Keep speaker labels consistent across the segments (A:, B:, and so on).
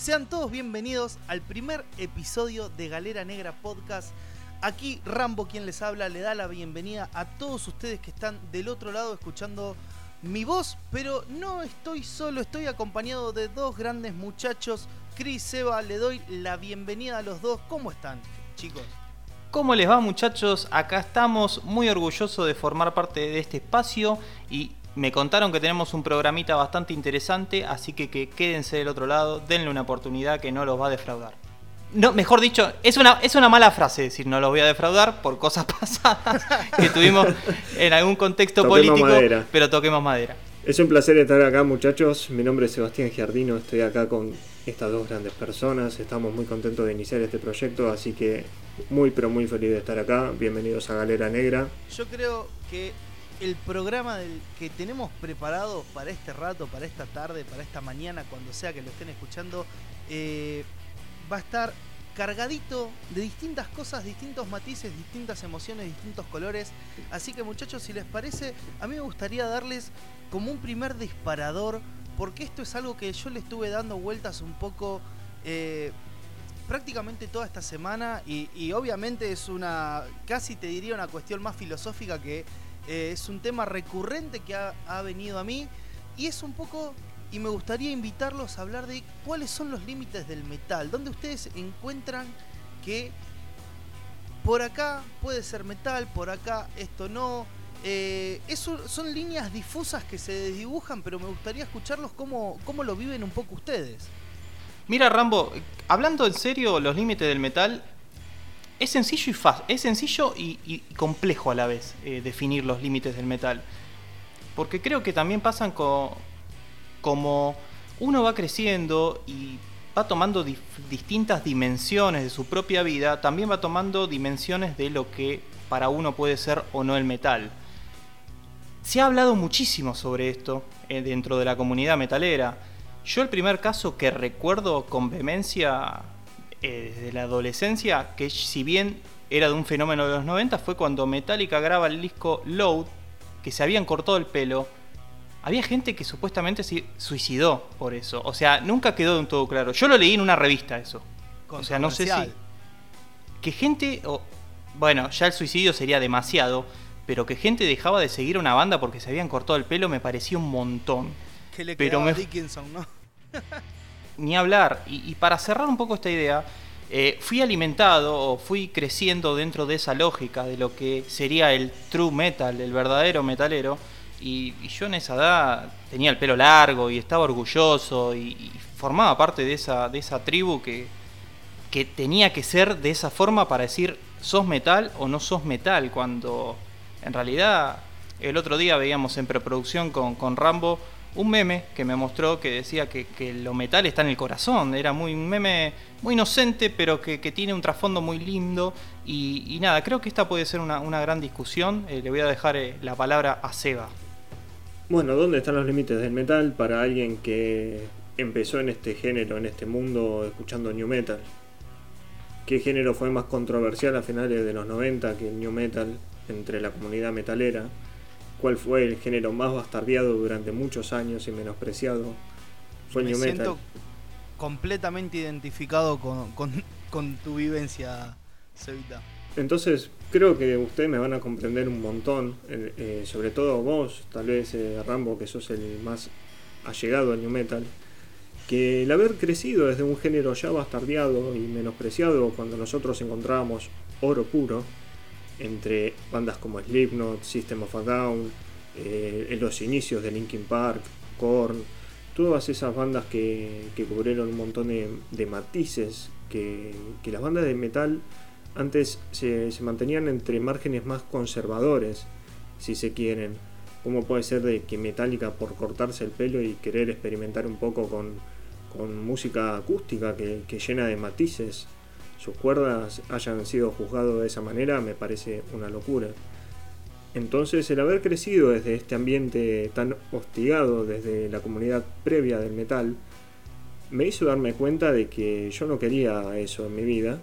A: Sean todos bienvenidos al primer episodio de Galera Negra Podcast. Aquí Rambo, quien les habla, le da la bienvenida a todos ustedes que están del otro lado escuchando mi voz, pero no estoy solo, estoy acompañado de dos grandes muchachos. Chris, Seba, le doy la bienvenida a los dos. ¿Cómo están, chicos?
B: ¿Cómo les va muchachos? Acá estamos muy orgullosos de formar parte de este espacio y me contaron que tenemos un programita bastante interesante, así que, que quédense del otro lado, denle una oportunidad que no los va a defraudar. No, mejor dicho, es una, es una mala frase decir no los voy a defraudar por cosas pasadas que tuvimos en algún contexto político, pero toquemos madera.
C: Es un placer estar acá muchachos, mi nombre es Sebastián Giardino, estoy acá con estas dos grandes personas, estamos muy contentos de iniciar este proyecto, así que muy pero muy feliz de estar acá, bienvenidos a Galera Negra.
A: Yo creo que el programa que tenemos preparado para este rato, para esta tarde, para esta mañana, cuando sea que lo estén escuchando, eh, va a estar cargadito de distintas cosas, distintos matices, distintas emociones, distintos colores. Así que muchachos, si les parece, a mí me gustaría darles como un primer disparador, porque esto es algo que yo le estuve dando vueltas un poco eh, prácticamente toda esta semana y, y obviamente es una, casi te diría una cuestión más filosófica que eh, es un tema recurrente que ha, venido a mí y es un poco, y me gustaría invitarlos a hablar de cuáles son los límites del metal, donde ustedes encuentran que por acá puede ser metal, por acá esto no. Eh, eso son líneas difusas que se desdibujan, pero me gustaría escucharlos cómo, cómo lo viven un poco ustedes.
B: Mira, Rambo, hablando en serio, los límites del metal es sencillo y fácil, es sencillo y, complejo a la vez eh, definir los límites del metal. Porque creo que también pasan como uno va creciendo y va tomando distintas dimensiones de su propia vida, también va tomando dimensiones de lo que para uno puede ser o no el metal. Se ha hablado muchísimo sobre esto eh, dentro de la comunidad metalera. Yo el primer caso que recuerdo con vehemencia eh, desde la adolescencia, que si bien era de un fenómeno de los 90, fue cuando Metallica graba el disco Load, que se habían cortado el pelo. Había gente que supuestamente se suicidó por eso. O sea, nunca quedó de un todo claro. Yo lo leí en una revista eso. O sea, no sé si. Que gente. bueno, ya el suicidio sería demasiado. Pero que gente dejaba de seguir una banda porque se habían cortado el pelo me parecía un montón.
A: Que le
B: pero
A: me... Dickinson, ¿no?
B: ni hablar. Y, para cerrar un poco esta idea, eh, fui alimentado o fui creciendo dentro de esa lógica de lo que sería el true metal, el verdadero metalero. Y, yo en esa edad tenía el pelo largo y estaba orgulloso y, formaba parte de esa, de esa tribu que, que tenía que ser de esa forma para decir sos metal o no sos metal, cuando en realidad el otro día veíamos en preproducción con, con Rambo un meme que me mostró que decía que, lo metal está en el corazón. Era muy, un meme muy inocente, pero que, tiene un trasfondo muy lindo. Y, nada, creo que esta puede ser una, gran discusión. Eh, le voy a dejar eh, la palabra a Seba.
C: Bueno, ¿dónde están los límites del metal para alguien que empezó en este género, en este mundo, escuchando new metal? ¿Qué género fue más controversial a finales de los 90 que el new metal entre la comunidad metalera? Cuál fue el género más bastardeado durante muchos años y menospreciado.
A: Fue Me siento completamente identificado con, tu vivencia, Cevita.
C: Entonces, creo que ustedes me van a comprender un montón, eh, eh, sobre todo vos, tal vez eh, Rambo, que sos el más allegado al new metal, que el haber crecido desde un género ya bastardeado y menospreciado cuando nosotros encontrábamos oro puro, entre bandas como Slipknot, System of a Down, eh, los inicios de Linkin Park, Korn, todas esas bandas que, cubrieron un montón de, matices, que, las bandas de metal antes se, mantenían entre márgenes más conservadores, si se quieren. como puede ser de que Metallica por cortarse el pelo y querer experimentar un poco con, música acústica que, que llena de matices sus cuerdas hayan sido juzgados de esa manera me parece una locura. Entonces el haber crecido desde este ambiente tan hostigado desde la comunidad previa del metal me hizo darme cuenta de que yo no quería eso en mi vida.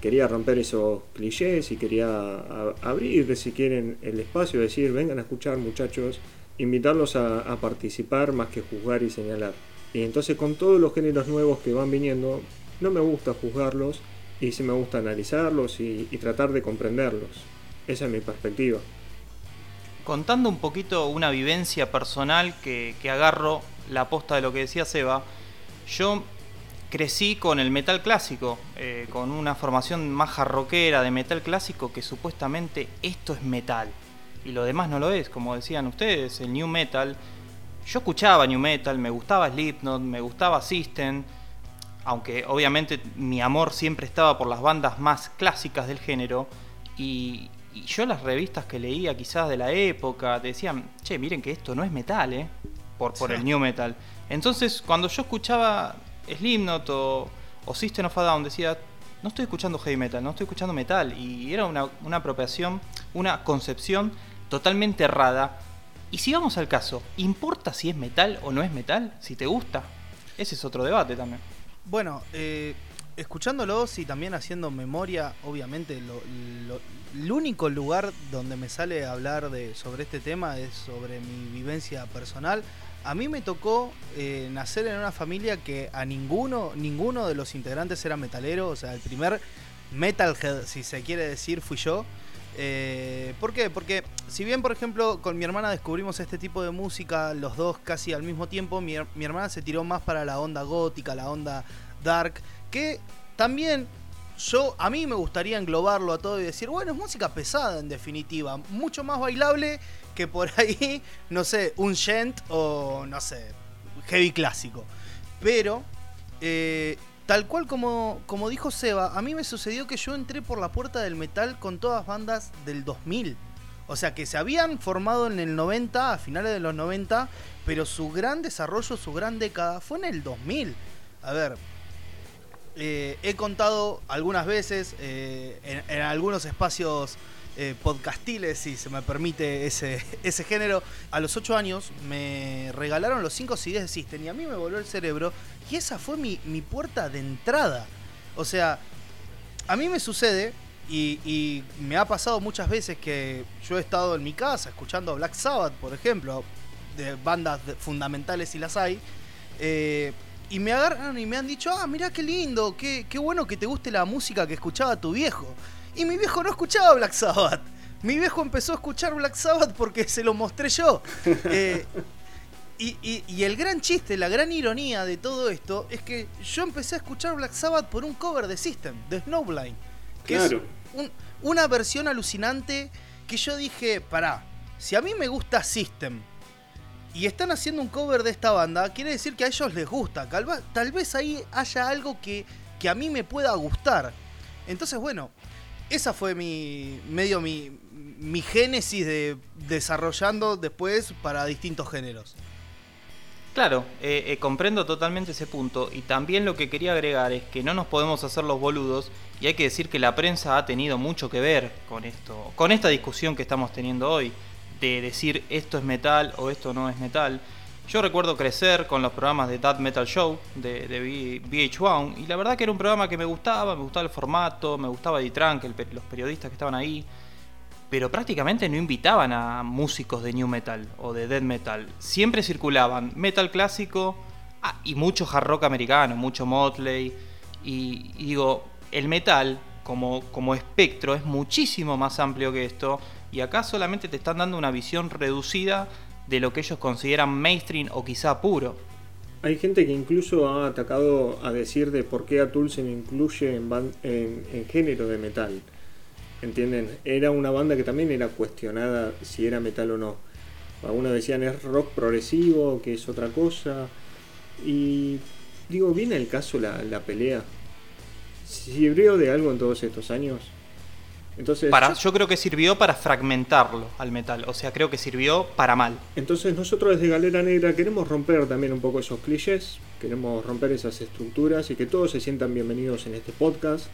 C: Quería romper esos clichés y quería abrir, si quieren, el espacio, decir, vengan a escuchar muchachos, invitarlos a, a participar más que juzgar y señalar. Y entonces con todos los géneros nuevos que van viniendo, no me gusta juzgarlos y sí me gusta analizarlos y, tratar de comprenderlos. Esa es mi perspectiva.
B: Contando un poquito una vivencia personal que, que agarro la posta de lo que decía Seba, yo crecí con el metal clásico, eh, con una formación más jarroquera de metal clásico que supuestamente esto es metal y lo demás no lo es, como decían ustedes, el new metal. Yo escuchaba new metal, me gustaba Slipknot, me gustaba System, aunque obviamente mi amor siempre estaba por las bandas más clásicas del género y, y yo las revistas que leía quizás de la época decían, che, miren que esto no es metal, ¿eh? Por, por el new metal. Entonces, cuando yo escuchaba Slipknot o, o System of a Down, decía, no estoy escuchando heavy metal, no estoy escuchando metal. Y era una, una apropiación, una concepción totalmente errada. Y si vamos al caso, ¿importa si es metal o no es metal? Si te gusta. Ese es otro debate también.
A: Bueno, eh, escuchándolos y también haciendo memoria, obviamente, lo, el único lugar donde me sale hablar de, sobre este tema es sobre mi vivencia personal. A mí me tocó eh, nacer en una familia que a ninguno, ninguno de los integrantes era metalero, o sea, el primer metalhead, si se quiere decir, fui yo. Eh, ¿Por qué? Porque si bien, por ejemplo, con mi hermana descubrimos este tipo de música, los dos casi al mismo tiempo, mi, her- mi hermana se tiró más para la onda gótica, la onda dark, que también yo, a mí me gustaría englobarlo a todo y decir, bueno, es música pesada en definitiva, mucho más bailable que por ahí, no sé, un gent o, no sé, heavy clásico. Pero, eh, tal cual como, como dijo Seba, a mí me sucedió que yo entré por la puerta del metal con todas bandas del 2000. O sea, que se habían formado en el 90, a finales de los 90, pero su gran desarrollo, su gran década fue en el 2000. A ver, eh, he contado algunas veces eh, en, en algunos espacios eh, podcastiles, si se me permite ese, ese género. A los 8 años me regalaron los 5 CDs de System y a mí me voló el cerebro. Y esa fue mi, mi puerta de entrada. O sea, a mí me sucede y, me ha pasado muchas veces que yo he estado en mi casa escuchando Black Sabbath, por ejemplo, de bandas fundamentales y las hay. eh, y me agarran y me han dicho, ah, mira qué lindo, qué, qué bueno que te guste la música que escuchaba tu viejo. Y mi viejo no escuchaba Black Sabbath. Mi viejo empezó a escuchar Black Sabbath porque se lo mostré yo. Eh, y, y- y el gran chiste, la gran ironía de todo esto es que yo empecé a escuchar Black Sabbath por un cover de System, de Snowblind. Que
C: Claro.
A: es un- una versión alucinante que yo dije, pará, si a mí me gusta System y están haciendo un cover de esta banda, quiere decir que a ellos les gusta. Tal, va- tal vez ahí haya algo que, que a mí me pueda gustar. Entonces, bueno, esa fue mi medio mi, mi génesis de desarrollando después para distintos géneros.
B: Claro, eh, eh, comprendo totalmente ese punto y también lo que quería agregar es que no nos podemos hacer los boludos y hay que decir que la prensa ha tenido mucho que ver con esto, con esta discusión que estamos teniendo hoy de decir esto es metal o esto no es metal. Yo recuerdo crecer con los programas de That Metal Show de, de V- VH1 y la verdad que era un programa que me gustaba, me gustaba el formato, me gustaba pe- los periodistas que estaban ahí pero prácticamente no invitaban a músicos de new metal o de death metal. Siempre circulaban metal clásico ah, y mucho hard rock americano, mucho Motley. Y, y digo, el metal como, como espectro es muchísimo más amplio que esto. Y acá solamente te están dando una visión reducida de lo que ellos consideran mainstream o quizá puro.
C: Hay gente que incluso ha atacado a decir de por qué a Tool se incluye en, ban- en- en género de metal. ¿Entienden? Era una banda que también era cuestionada si era metal o no. Algunos decían es rock progresivo, que es otra cosa. Y digo, ¿viene el caso la, la pelea? ¿Sirvió de algo en todos estos años? Entonces,
B: Para, yo creo que sirvió para fragmentarlo al metal. O sea, creo que sirvió para mal.
C: Entonces nosotros desde Galera Negra queremos romper también un poco esos clichés, queremos romper esas estructuras y que todos se sientan bienvenidos en este podcast.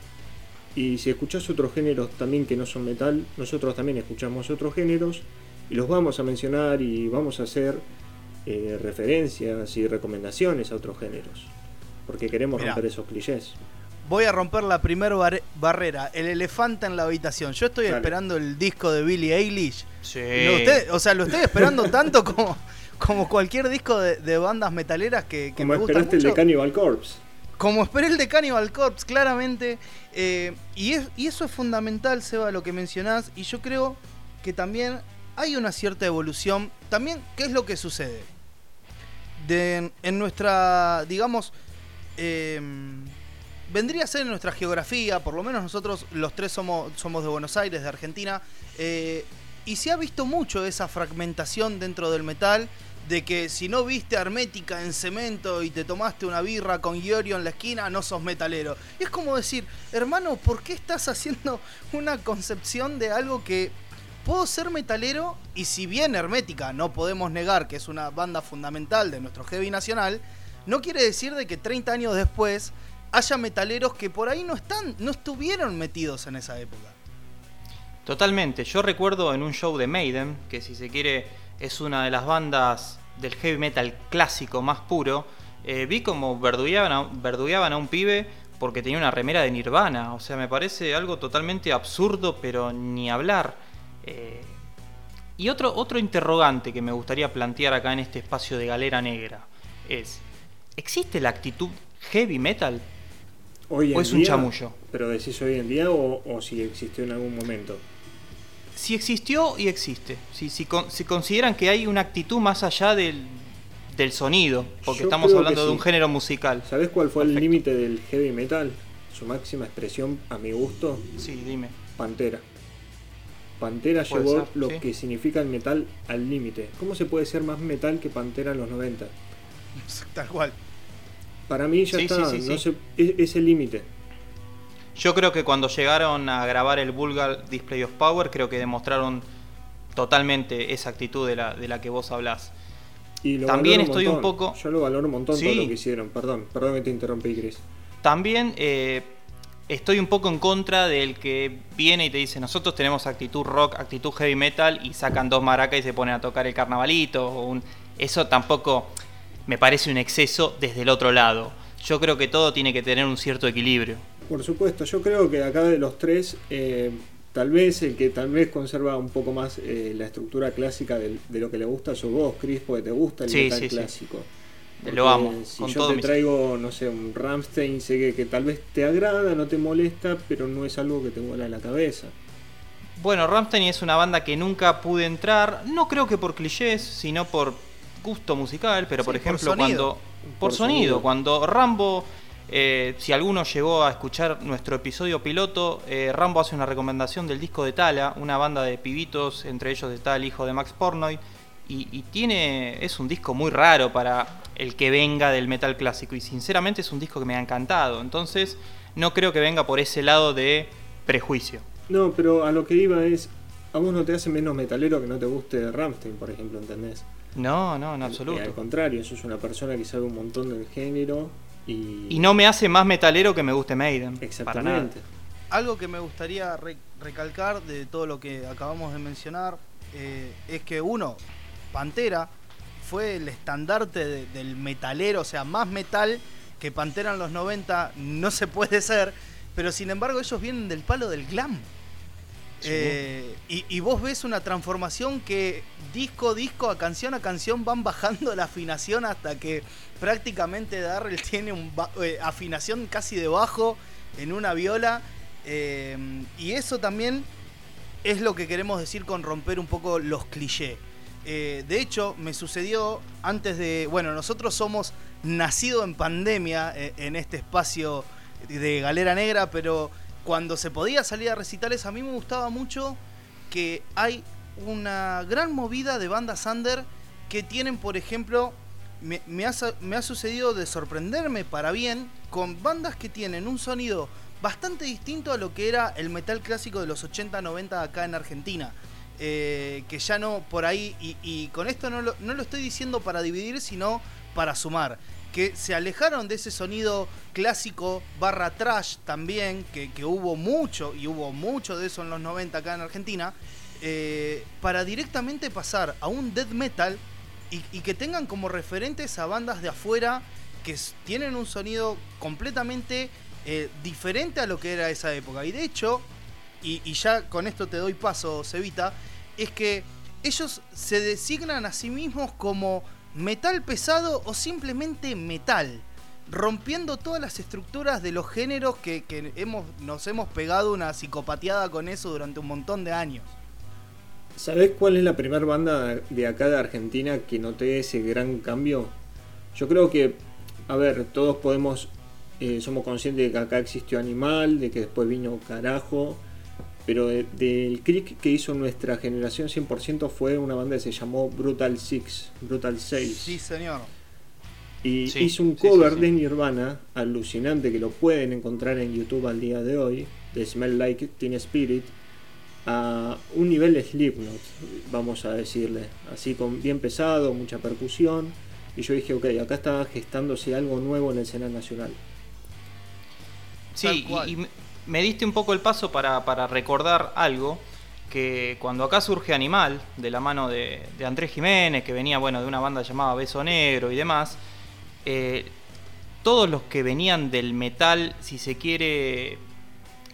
C: Y si escuchás otros géneros también que no son metal, nosotros también escuchamos otros géneros y los vamos a mencionar y vamos a hacer eh, referencias y recomendaciones a otros géneros. Porque queremos
A: Mirá.
C: romper esos clichés.
A: Voy a romper la primera bar- barrera, el elefante en la habitación. Yo estoy
C: Dale.
A: esperando el disco de Billie Eilish.
B: Sí.
A: No, usted- o sea, lo estoy esperando tanto como, como cualquier disco de, bandas metaleras que, que
C: como
A: me
C: esperaste el de Cannibal Corpse.
A: Como esperé el de Cannibal Corpse, claramente. Eh, y, y eso es fundamental, Seba, lo que mencionás. Y yo creo que también hay una cierta evolución. También, ¿qué es lo que sucede? De, en nuestra, digamos, em, vendría a ser en nuestra geografía, por lo menos nosotros los tres somos, somos de Buenos Aires, de Argentina, eh, y se ha visto mucho esa fragmentación dentro del metal, de que si no viste Hermética en cemento y te tomaste una birra con Giorgio en la esquina, no sos metalero. Y es como decir, hermano, ¿por qué estás haciendo una concepción de algo que puedo ser metalero y si bien Hermética no podemos negar que es una banda fundamental de nuestro heavy nacional, no quiere decir de que 30 años después haya metaleros que por ahí no están, no estuvieron metidos en esa época.
B: Totalmente. Yo recuerdo en un show de Maiden, que si se quiere es una de las bandas del heavy metal clásico más puro, eh, vi como verdugueaban a, a un pibe porque tenía una remera de Nirvana. O sea, me parece algo totalmente absurdo, pero ni hablar. Eh, y otro, otro interrogante que me gustaría plantear acá en este espacio de galera negra es, ¿existe la actitud heavy metal?
C: Hoy
B: ¿O es un chamullo?
C: ¿Pero decís hoy en día o, si existió en algún momento?
B: Si existió y existe. Si, si, consideran que hay una actitud más allá del, sonido, porque estamos hablando de un género musical.
C: ¿Sabes cuál fue el límite del heavy metal? Su máxima expresión, a mi gusto.
B: Sí, dime.
C: Pantera. Pantera llevó lo que significa el metal al límite. ¿Cómo se puede ser más metal que Pantera en los 90?
A: Tal cual.
C: Para mí ya está, no es, el límite.
B: Yo creo que cuando llegaron a grabar el Vulgar Display of Power, creo que demostraron totalmente esa actitud de la, de la que vos hablás.
C: Y También estoy un poco. Yo lo valoro un montón todo lo que hicieron. Perdón, perdón que te interrumpí, Chris.
B: También eh, estoy un poco en contra del que viene y te dice, nosotros tenemos actitud rock, actitud heavy metal, y sacan dos maracas y se ponen a tocar el carnavalito. O un... Eso tampoco me parece un exceso desde el otro lado. Yo creo que todo tiene que tener un cierto equilibrio.
C: Por supuesto, yo creo que acá de los tres, eh, tal vez el que tal vez conserva un poco más eh, la estructura clásica de, lo que le gusta sos vos, Chris, porque te gusta el metal clásico
B: lo amo.
C: Si yo te traigo, no sé, un Ramstein, sé que, tal vez te agrada, no te molesta, pero no es algo que te vuela la cabeza.
B: Bueno, Ramstein es una banda que nunca pude entrar, no creo que por clichés, sino por gusto musical, pero por ejemplo cuando... Por, sonido, cuando Rambo... Eh, si alguno llegó a escuchar nuestro episodio piloto, eh, Rambo hace una recomendación del disco de Tala, una banda de pibitos, entre ellos está el hijo de Max Pornoy, y, tiene es un disco muy raro para el que venga del metal clásico y sinceramente es un disco que me ha encantado. Entonces no creo que venga por ese lado de prejuicio.
C: No pero a lo que iba es a vos no te hace menos metalero que no te guste Ramstein por ejemplo ¿entendés?
B: No no en absoluto
C: al contrario sos una persona que sabe un montón del género y,
B: y no me hace más metalero que me guste Maiden
C: exactamente.
A: algo que me gustaría recalcar de todo lo que acabamos de mencionar eh, es que uno Pantera fue el estandarte del metalero, o sea, más metal que Pantera en los 90 no se puede ser, pero sin embargo ellos vienen del palo del glam. Eh, y, vos ves una transformación que disco disco, a canción a canción van bajando la afinación hasta que prácticamente Darrell tiene una eh, afinación casi de bajo en una viola. Eh, y eso también es lo que queremos decir con romper un poco los clichés. De hecho, me sucedió antes de. Bueno, nosotros somos nacidos en pandemia en este espacio de Galera Negra, pero cuando se podía salir a recitales, a mí me gustaba mucho que hay una gran movida de bandas under que tienen, por ejemplo, me, ha, me ha sucedido de sorprenderme para bien con bandas que tienen un sonido bastante distinto a lo que era el metal clásico de los 80-90 acá en Argentina. Eh, que ya no por ahí, y, con esto no no lo, estoy diciendo para dividir, sino para sumar, que se alejaron de ese sonido clásico barra trash también, que, hubo mucho, y hubo mucho de eso en los 90 acá en Argentina, eh, para directamente pasar a un death metal y, que tengan como referentes a bandas de afuera que tienen un sonido completamente eh, diferente a lo que era esa época. Y de hecho, y, ya con esto te doy paso, Cevita, es que ellos se designan a sí mismos como metal pesado o simplemente metal, rompiendo todas las estructuras de los géneros que, que hemos, nos hemos pegado una psicopateada con eso durante un montón de años.
C: ¿Sabés cuál es la primera banda de acá de Argentina que noté ese gran cambio? Yo creo que, a ver, todos podemos, eh, somos conscientes de que acá existió Animal, de que después vino Carajo, pero del click que hizo nuestra generación 100% fue una banda que se llamó Brutal Six, Brutal 6.
A: Sí, señor.
C: Y hizo un cover de Nirvana, alucinante, que lo pueden encontrar en YouTube al día de hoy, de Smell Like Teen Spirit, a un nivel Slipknot, vamos a decirle, así con bien pesado, mucha percusión. Y yo dije, ok, acá está gestándose algo nuevo en la escena nacional.
B: Sí, y, me diste un poco el paso para, recordar algo, que cuando acá surge Animal, de la mano de, Andrés Jiménez, que venía bueno, de una banda llamada Beso Negro y demás, eh, todos los que venían del metal, si se quiere,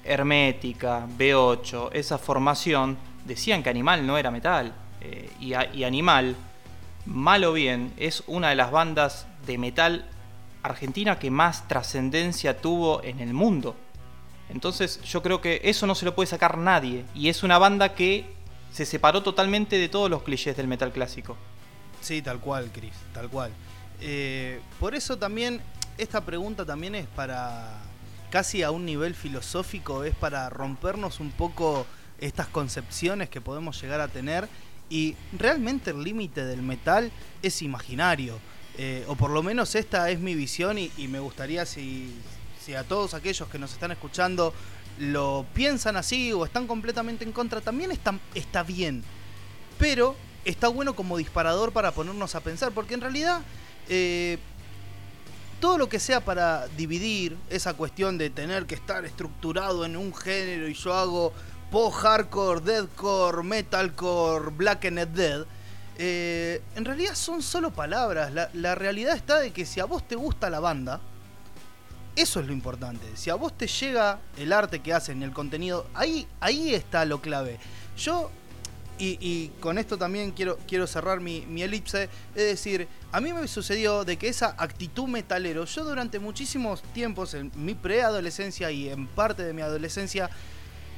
B: hermética, B8, esa formación, decían que Animal no era metal. Eh, y, y Animal, mal o bien, es una de las bandas de metal argentina que más trascendencia tuvo en el mundo. Entonces yo creo que eso no se lo puede sacar nadie. Y es una banda que se separó totalmente de todos los clichés del metal clásico.
A: Sí, tal cual, Chris, tal cual. Eh, por eso también, esta pregunta también es para, casi a un nivel filosófico, es para rompernos un poco estas concepciones que podemos llegar a tener. Y realmente el límite del metal es imaginario. Eh, o por lo menos esta es mi visión y me gustaría si, si a todos aquellos que nos están escuchando lo piensan así o están completamente en contra, también está, está bien. Pero está bueno como disparador para ponernos a pensar, porque en realidad eh, todo lo que sea para dividir esa cuestión de tener que estar estructurado en un género y yo hago post-hardcore, deathcore, metalcore, black and dead, eh, en realidad son solo palabras. La, la realidad está de que si a vos te gusta la banda, eso es lo importante. Si a vos te llega el arte que hacen, el contenido, ahí, ahí está lo clave. Yo, y, con esto también quiero, quiero cerrar mi, mi, elipse, es decir, a mí me sucedió de que esa actitud metalero, yo durante muchísimos tiempos, en mi preadolescencia y en parte de mi adolescencia,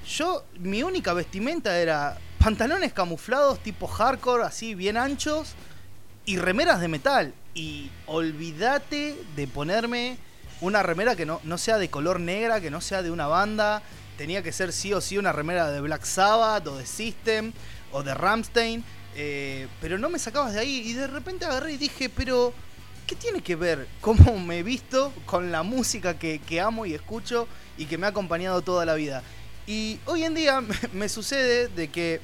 A: yo, mi única vestimenta era pantalones camuflados tipo hardcore, así bien anchos, y remeras de metal. Y olvídate de ponerme una remera que no, no sea de color negra, que no sea de una banda. Tenía que ser sí o sí una remera de Black Sabbath o de System o de Ramstein. Eh, pero no me sacabas de ahí y de repente agarré y dije, pero ¿qué tiene que ver cómo me he visto con la música que, amo y escucho y que me ha acompañado toda la vida? Y hoy en día me, sucede de que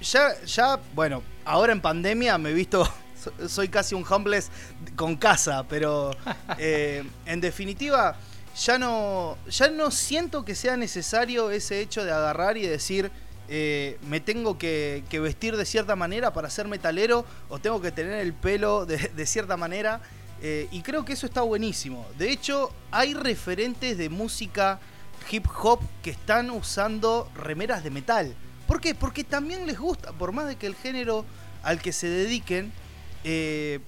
A: ya, ya, bueno, ahora en pandemia me he visto soy casi un homeless con casa, pero eh, en definitiva ya no, ya no siento que sea necesario ese hecho de agarrar y decir eh, me tengo que, vestir de cierta manera para ser metalero o tengo que tener el pelo de, cierta manera. Eh, y creo que eso está buenísimo. De hecho, hay referentes de música hip hop que están usando remeras de metal. ¿Por qué? Porque también les gusta, por más de que el género al que se dediquen eh,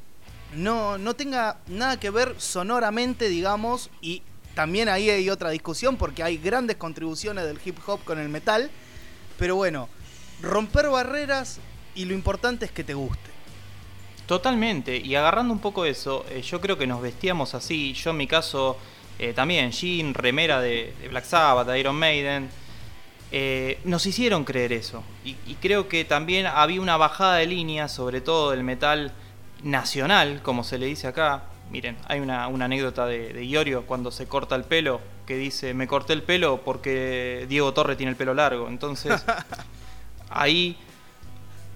A: no, no tenga nada que ver sonoramente, digamos, y también ahí hay otra discusión porque hay grandes contribuciones del hip hop con el metal, pero bueno, romper barreras y lo importante es que te guste.
B: Totalmente, y agarrando un poco eso, eh, yo creo que nos vestíamos así, yo en mi caso eh, también, jean, remera de, Black Sabbath, de Iron Maiden, nos hicieron creer eso, y, y creo que también había una bajada de línea, sobre todo del metal nacional, como se le dice acá. Miren, hay una, anécdota de, de, Iorio cuando se corta el pelo, que dice, me corté el pelo porque Diego Torre tiene el pelo largo. Entonces, ahí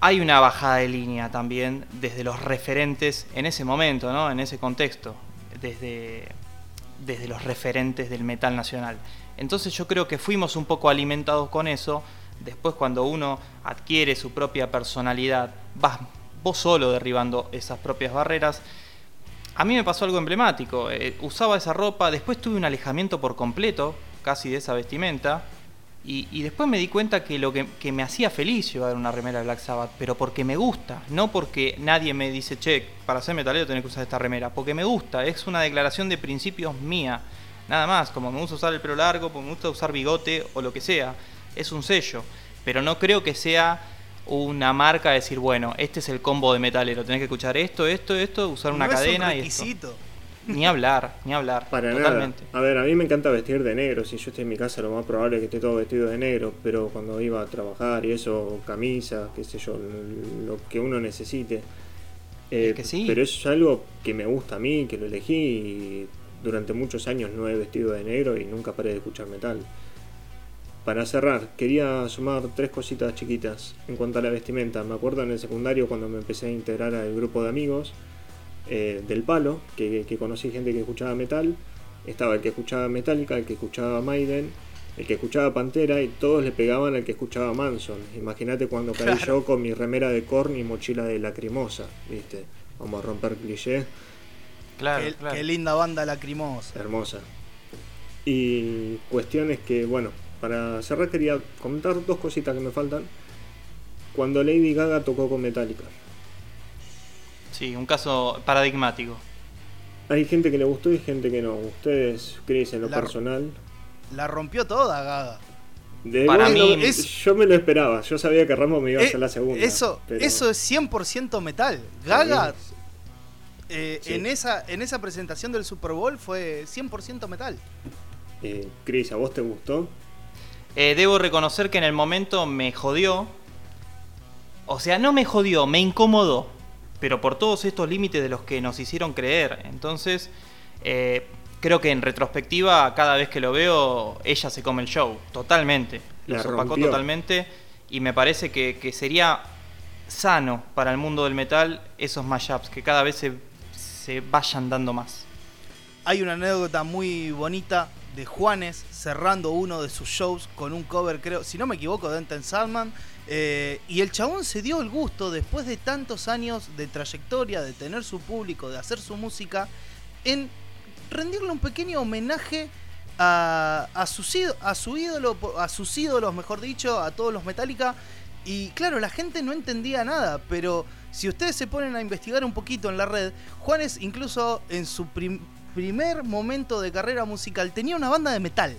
B: hay una bajada de línea también desde los referentes en ese momento, ¿no? en ese contexto, desde, desde los referentes del metal nacional. Entonces yo creo que fuimos un poco alimentados con eso. Después cuando uno adquiere su propia personalidad, vas vos solo derribando esas propias barreras. A mí me pasó algo emblemático. Eh, usaba esa ropa, después tuve un alejamiento por completo, casi de esa vestimenta. Y, después me di cuenta que lo que, que me hacía feliz llevar una remera de Black Sabbath, pero porque me gusta, no porque nadie me dice, che, para ser metalero tenés que usar esta remera, porque me gusta, es una declaración de principios mía, nada más, como me gusta usar el pelo largo, como me gusta usar bigote o lo que sea, es un sello, pero no creo que sea una marca decir, bueno, este es el combo de metalero, tenés que escuchar esto, esto, esto, usar una
A: No es un
B: cadena y esto. Ni hablar, ni hablar,
C: Para
B: totalmente.
C: nada. A ver, a mí me encanta vestir de negro. Si yo estoy en mi casa, lo más probable es que esté todo vestido de negro. Pero cuando iba a trabajar y eso, camisa, qué sé yo, lo que uno necesite. Eh,
B: Es que sí.
C: Pero eso es algo que me gusta a mí, que lo elegí. Y durante muchos años no he vestido de negro y nunca paré de escuchar metal. Para cerrar, quería sumar tres cositas chiquitas en cuanto a la vestimenta. Me acuerdo en el secundario cuando me empecé a integrar al grupo de amigos eh, del palo, que, que conocí gente que escuchaba metal. Estaba el que escuchaba Metallica, el que escuchaba Maiden, el que escuchaba Pantera y todos le pegaban al que escuchaba Manson. Imagínate cuando caí
A: Claro.
C: yo con mi remera de corn y mochila de lacrimosa, ¿viste? Vamos a romper cliché,
B: Claro,
A: qué,
B: claro.
A: qué linda banda lacrimosa.
C: hermosa. Y cuestiones que, bueno, para cerrar quería comentar dos cositas que me faltan. Cuando Lady Gaga tocó con Metallica.
B: Sí, un caso paradigmático.
C: Hay gente que le gustó y gente que no. Ustedes, Chris, en lo
A: La-
C: personal.
A: La rompió toda, Gaga.
C: De
B: Para
C: bueno,
B: mí-
C: es- yo me lo esperaba. Yo sabía que Ramos me iba a
A: Eh,
C: hacer la segunda.
A: eso,
C: pero-
A: eso es 100% metal. Gaga, eh,
C: Sí.
A: en, esa, en esa presentación del Super Bowl fue 100% metal.
C: Eh, Chris, ¿a vos te gustó?
B: Eh, debo reconocer que en el momento me jodió. O sea, no me jodió, me incomodó. Pero por todos estos límites de los que nos hicieron creer. Entonces, eh, creo que en retrospectiva, cada vez que lo veo, ella se come el show. Totalmente. Lo
C: La rompió.
B: totalmente. Y me parece que, que sería sano para el mundo del metal esos mashups. Que cada vez se, se vayan dando más.
A: Hay una anécdota muy bonita de Juanes cerrando uno de sus shows con un cover, creo, si no me equivoco, de Enten Salman. eh, y el chabón se dio el gusto, después de tantos años de trayectoria, de tener su público, de hacer su música, en rendirle un pequeño homenaje a, a, sus a su ídolo, a sus ídolos, mejor dicho, a todos los Metallica. Y claro, la gente no entendía nada, pero si ustedes se ponen a investigar un poquito en la red, Juanes incluso en su prim- primer momento de carrera musical tenía una banda de metal.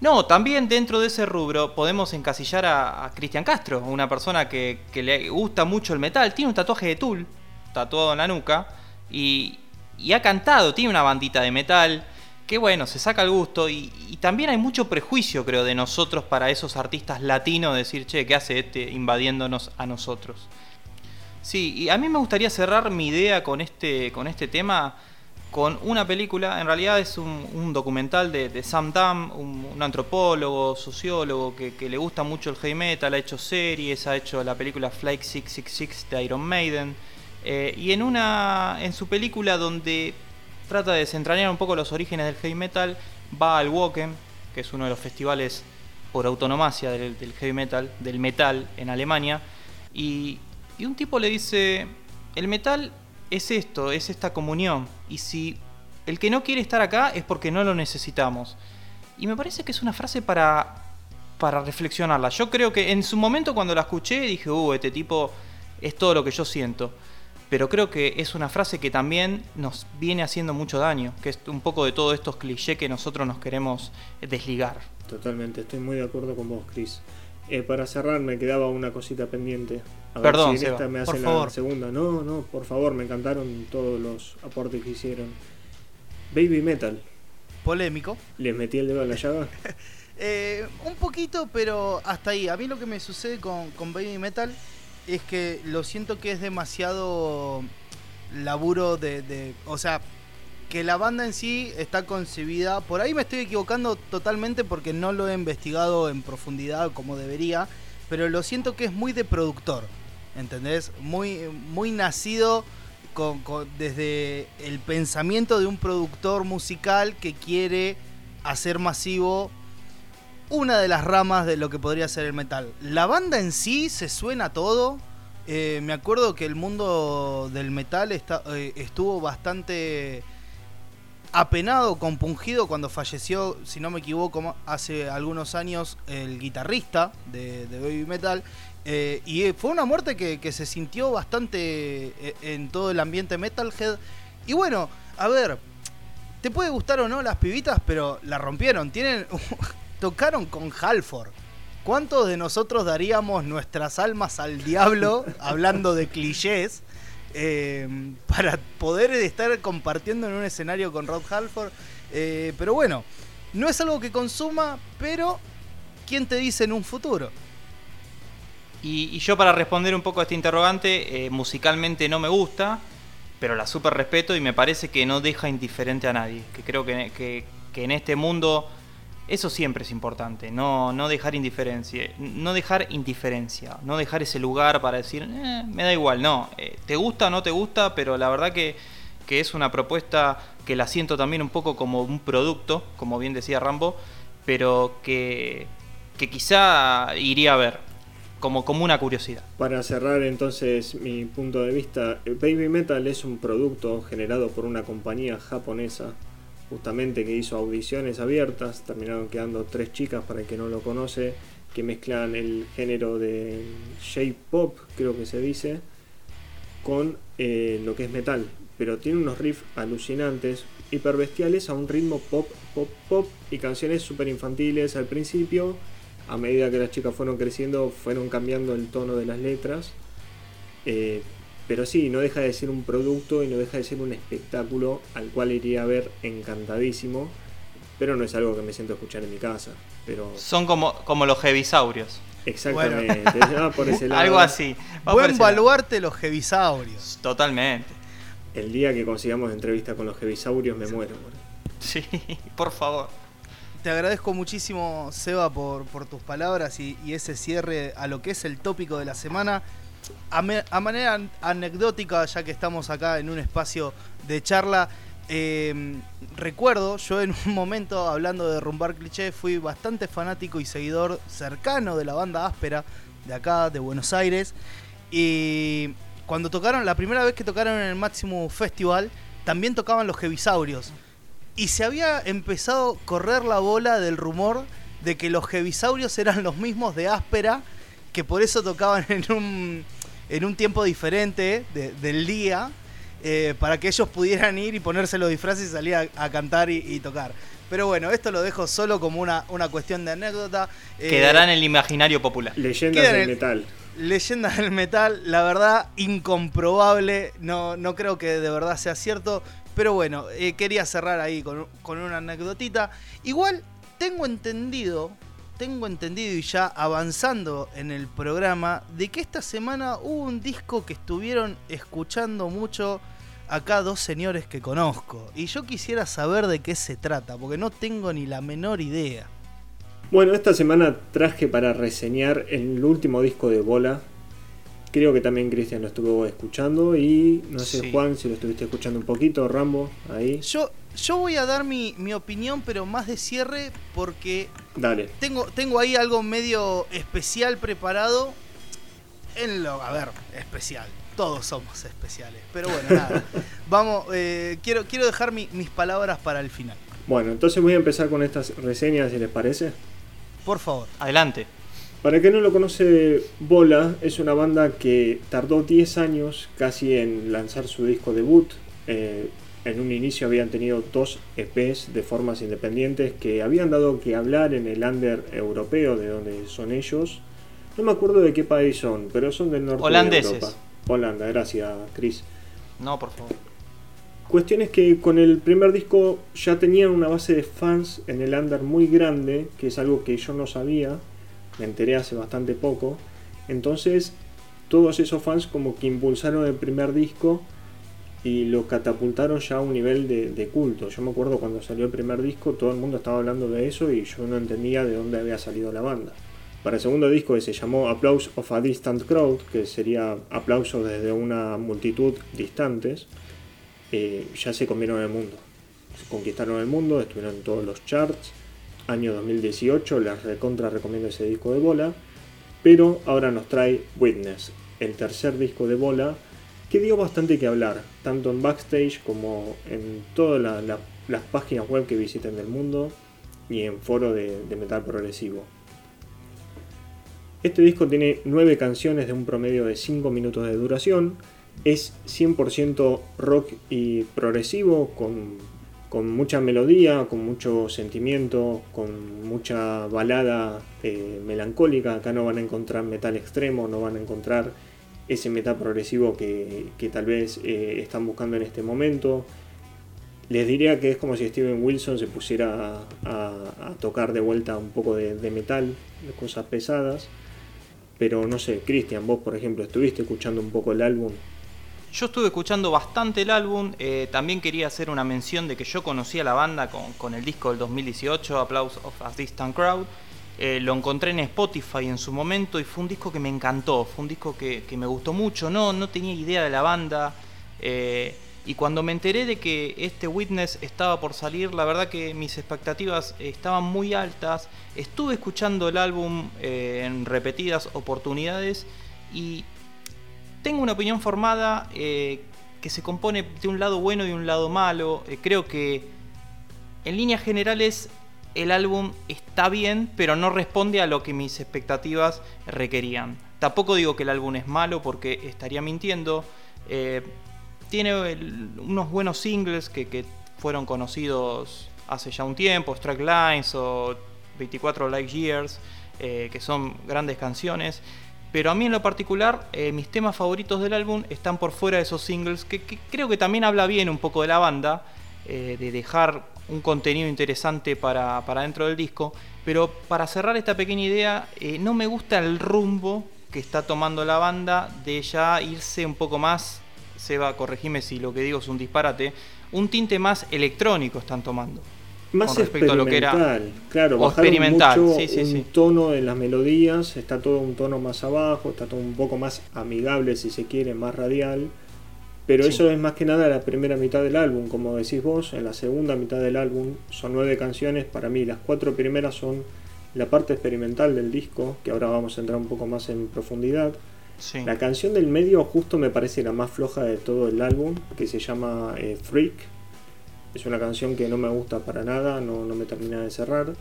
B: No, también dentro de ese rubro podemos encasillar a, Cristian Castro, una persona que, le gusta mucho el metal, tiene un tatuaje de Tool, tatuado en la nuca, y, y ha cantado, tiene una bandita de metal, que bueno, se saca el gusto, y, y también hay mucho prejuicio, creo, de nosotros para esos artistas latinos, decir, che, ¿qué hace este invadiéndonos a nosotros? Sí, y a mí me gustaría cerrar mi idea con este, con este tema con una película, en realidad es un, documental de, Sam Dam, un, antropólogo, sociólogo que, le gusta mucho el heavy metal, ha hecho series, ha hecho la película Flight 666 de Iron Maiden, eh, y en, una, en su película donde trata de desentrañar un poco los orígenes del heavy metal, va al Woken, que es uno de los festivales por autonomacia del, heavy metal, del metal en Alemania, y un tipo le dice, el metal es esto, es esta comunión. Y si el que no quiere estar acá es porque no lo necesitamos. Y me parece que es una frase para, para reflexionarla. Yo creo que en su momento cuando la escuché dije, uh, este tipo es todo lo que yo siento. Pero creo que es una frase que también nos viene haciendo mucho daño, que es un poco de todos estos clichés que nosotros nos queremos desligar.
C: Totalmente, estoy muy de acuerdo con vos, Chris. Eh, para cerrar, me quedaba una cosita pendiente. A
B: Perdón,
C: ver si en esta me
A: por
C: hacen la
A: favor.
C: segunda. No, no, por favor, me encantaron todos los aportes que hicieron. Baby Metal,
A: Polémico.
C: ¿les metí el dedo a la llaga?
A: Eh, un poquito, pero hasta ahí. A mí lo que me sucede con, con Baby Metal es que lo siento que es demasiado laburo de, de- O sea, que la banda en sí está concebida. Por ahí me estoy equivocando totalmente porque no lo he investigado en profundidad como debería. Pero lo siento que es muy de productor. ¿Entendés? Muy, muy nacido desde el pensamiento de un productor musical que quiere hacer masivo una de las ramas de lo que podría ser el metal. La banda en sí se suena todo. Eh, me acuerdo que el mundo del metal está- eh, estuvo bastante apenado, compungido cuando falleció, si no me equivoco, hace algunos años el guitarrista de, Baby Metal. Eh, y fue una muerte que, se sintió bastante eh, en todo el ambiente Metalhead. Y bueno, a ver, te puede gustar o no las pibitas, pero la rompieron. Tocaron con Halford. ¿Cuántos de nosotros daríamos nuestras almas al diablo hablando de clichés eh, para poder estar compartiendo en un escenario con Rod Halford? Eh, pero bueno, no es algo que consuma, pero ¿quién te dice en un futuro?
B: Y, yo para responder un poco a este interrogante, eh, musicalmente no me gusta, pero la super respeto y me parece que no deja indiferente a nadie. Que creo que, que en este mundo eso siempre es importante, no, no dejar indiferencia, no dejar indiferencia, no dejar ese lugar para decir, eh, me da igual, no, eh, te gusta o no te gusta, pero la verdad que, que, es una propuesta que la siento también un poco como un producto, como bien decía Rambo, pero que, que quizá iría a ver, como, como una curiosidad.
C: Para cerrar entonces mi punto de vista, Baby Metal es un producto generado por una compañía japonesa justamente que hizo audiciones abiertas, terminaron quedando tres chicas para el que no lo conoce, que mezclan el género de J-pop, creo que se dice, con eh, lo que es metal, pero tiene unos riffs alucinantes, hiperbestiales a un ritmo pop, pop, pop y canciones súper infantiles al principio. A medida que las chicas fueron creciendo, fueron cambiando el tono de las letras. Eh, pero sí, no deja de ser un producto y no deja de ser un espectáculo al cual iría a ver encantadísimo, pero no es algo que me siento a escuchar en mi casa. Pero...
B: Son como, como los hebisaurios.
C: Exactamente, por ese lado.
B: Algo así.
A: Buen baluarte los hebisaurios.
B: Totalmente.
C: El día que consigamos entrevista con los hebisaurios me muero.
B: Sí, por favor.
A: Te agradezco muchísimo, Seba, por, por tus palabras y, y ese cierre a lo que es el tópico de la semana a, manera anecdótica, ya que estamos acá en un espacio de charla, em, recuerdo, yo en un momento hablando de rumbar cliché, fui bastante fanático y seguidor cercano de la banda áspera de acá, de Buenos Aires. Y cuando tocaron, la primera vez que tocaron en el Máximo Festival, también tocaban los Jevisaurios. Y se había empezado a correr la bola del rumor de que los Jevisaurios eran los mismos de áspera, que por eso tocaban en un en un tiempo diferente del día eh, para que ellos pudieran ir y ponerse los disfraces y salir a, cantar y, tocar. Pero bueno, esto lo dejo solo como una, una cuestión de anécdota.
B: Eh, Quedará en el imaginario popular.
C: Leyendas del metal.
A: Leyendas del metal, la verdad, incomprobable. No, no creo que de verdad sea cierto. Pero bueno, eh, quería cerrar ahí con, con una anécdotita. Igual tengo entendido tengo entendido y ya avanzando en el programa de que esta semana hubo un disco que estuvieron escuchando mucho acá dos señores que conozco. Y yo quisiera saber de qué se trata, porque no tengo ni la menor idea.
C: Bueno, esta semana traje para reseñar el último disco de Bola. Creo que también Cristian lo estuvo escuchando y no sé Juan si lo estuviste escuchando un poquito, Rambo, ahí.
A: Yo yo voy a dar mi, opinión, pero más de cierre, porque
C: Dale.
A: Tengo, tengo ahí algo medio especial preparado. En lo, a ver, especial. Todos somos especiales. Pero bueno, nada. Vamos, eh, quiero, quiero dejar mis palabras para el final.
C: Bueno, entonces voy a empezar con estas reseñas, si les parece.
A: Por favor.
B: Adelante.
C: Para quien no lo conoce, Bola es una banda que tardó 10 años casi en lanzar su disco debut. Eh, en un inicio habían tenido dos EPs de formas independientes que habían dado que hablar en el under europeo, de donde son ellos. No me acuerdo de qué país son, pero son del norte de Europa. Holanda, gracias, Chris.
B: No, por favor.
C: Cuestión es que con el primer disco ya tenían una base de fans en el under muy grande, que es algo que yo no sabía, me enteré hace bastante poco. Entonces, todos esos fans como que impulsaron el primer disco y lo catapultaron ya a un nivel de, culto. Yo me acuerdo cuando salió el primer disco, todo el mundo estaba hablando de eso y yo no entendía de dónde había salido la banda. Para el segundo disco que se llamó Applause of a Distant Crowd, que sería aplauso desde una multitud distantes, eh, ya se comieron el mundo. conquistaron el mundo, estuvieron en todos los charts. Año 2018, les recontra recomiendo ese disco de bola. Pero ahora nos trae Witness, el tercer disco de bola que dio bastante que hablar, tanto en backstage como en toda la, las páginas web que visiten del mundo y en foro de, de metal progresivo. Este disco tiene 9 canciones de un promedio de 5 minutos de duración. Es 100% rock y progresivo, con, con, mucha melodía, con mucho sentimiento, con mucha balada eh, melancólica. Acá no van a encontrar metal extremo, no van a encontrar ese metal progresivo que, tal vez eh, están buscando en este momento. Les diría que es como si Steven Wilson se pusiera a, tocar de vuelta un poco de, de metal, de cosas pesadas. Pero no sé, Cristian, vos por ejemplo, ¿estuviste escuchando un poco el álbum?
B: Yo estuve escuchando bastante el álbum, eh, también quería hacer una mención de que yo conocí a la banda con, con el disco del 2018, Applause of a Distant Crowd. Eh, lo encontré en Spotify en su momento y fue un disco que me encantó, fue un disco que, que me gustó mucho, no, no tenía idea de la banda. Eh, y cuando me enteré de que este Witness estaba por salir, la verdad que mis expectativas estaban muy altas. Estuve escuchando el álbum eh, en repetidas oportunidades y tengo una opinión formada que se compone de un lado bueno y un lado malo. Creo que en líneas generales el álbum está bien, pero no responde a lo que mis expectativas requerían. Tampoco digo que el álbum es malo porque estaría mintiendo. Eh, tiene unos buenos singles que, fueron conocidos hace ya un tiempo, Strike Lines o 24 Light Years, eh, que son grandes canciones. Pero a mí en lo particular, eh, mis temas favoritos del álbum están por fuera de esos singles, que, creo que también habla bien un poco de la banda, de dejar un contenido interesante para, para, dentro del disco. Pero para cerrar esta pequeña idea, eh, no me gusta el rumbo que está tomando la banda de ya irse un poco más, Seba, corregime si lo que digo es un disparate, un tinte más electrónico están tomando
C: más con respecto a lo que era claro o experimental mucho sí, sí, un sí. tono en las melodías está todo un tono más abajo está todo un poco más amigable si se quiere más radial pero sí. eso es más que nada la primera mitad del álbum como decís vos en la segunda mitad del álbum son nueve canciones para mí las cuatro primeras son la parte experimental del disco que ahora vamos a entrar un poco más en profundidad Sí. La canción del medio justo me parece la más floja de todo el álbum, que se llama eh, Freak, es una canción que no me gusta para nada, no, no me termina de cerrar.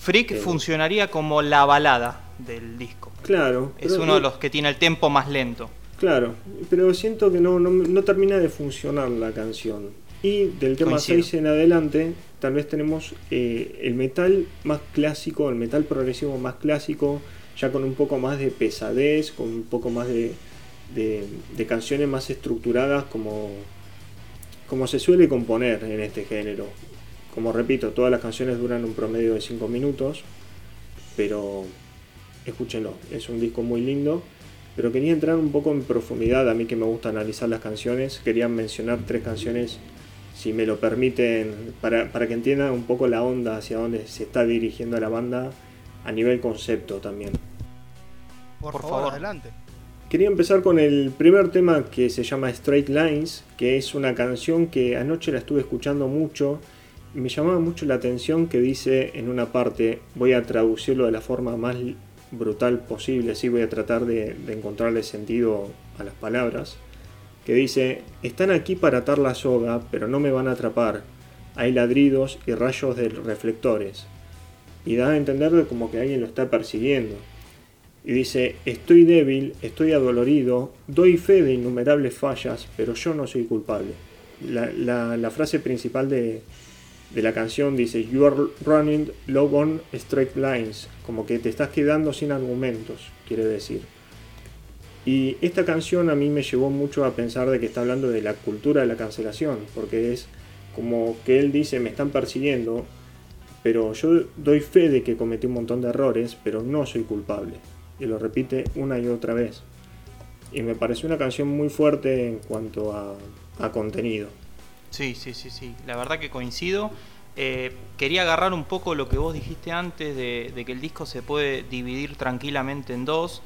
B: Freak eh, funcionaría como la balada del disco.
C: Claro.
B: Es uno no, de los que tiene el tempo más lento.
C: Claro, pero siento que no, no, no termina de funcionar la canción. Y del tema Coincido. 6 en adelante, tal vez tenemos eh, el metal más clásico, el metal progresivo más clásico, ya con un poco más de pesadez, con un poco más de, de, de canciones más estructuradas como como se suele componer en este género. Como repito, todas las canciones duran un promedio de 5 minutos, pero escúchenlo, es un disco muy lindo. Pero quería entrar un poco en profundidad, a mí que me gusta analizar las canciones, quería mencionar tres canciones, si me lo permiten, para, para que entiendan un poco la onda hacia dónde se está dirigiendo la banda a nivel concepto también.
A: Por, Por favor, adelante.
C: Quería empezar con el primer tema que se llama Straight Lines, que es una canción que anoche la estuve escuchando mucho y me llamaba mucho la atención que dice en una parte, voy a traducirlo de la forma más brutal posible, sí voy a tratar de, encontrarle sentido a las palabras, que dice, están aquí para atar la soga, pero no me van a atrapar, hay ladridos y rayos de reflectores, y da a entender como que alguien lo está persiguiendo. Y dice, estoy débil, estoy adolorido, doy fe de innumerables fallas, pero yo no soy culpable. La frase principal de, de, la canción dice, You are running low on straight lines, como que te estás quedando sin argumentos, quiere decir. Y esta canción a mí me llevó mucho a pensar de que está hablando de la cultura de la cancelación, porque es como que él dice, me están persiguiendo, pero yo doy fe de que cometí un montón de errores, pero no soy culpable y lo repite una y otra vez. Y me pareció una canción muy fuerte en cuanto a, a contenido.
B: Sí, sí, sí, sí. La verdad que coincido. Eh, quería agarrar un poco lo que vos dijiste antes de, que el disco se puede dividir tranquilamente en dos.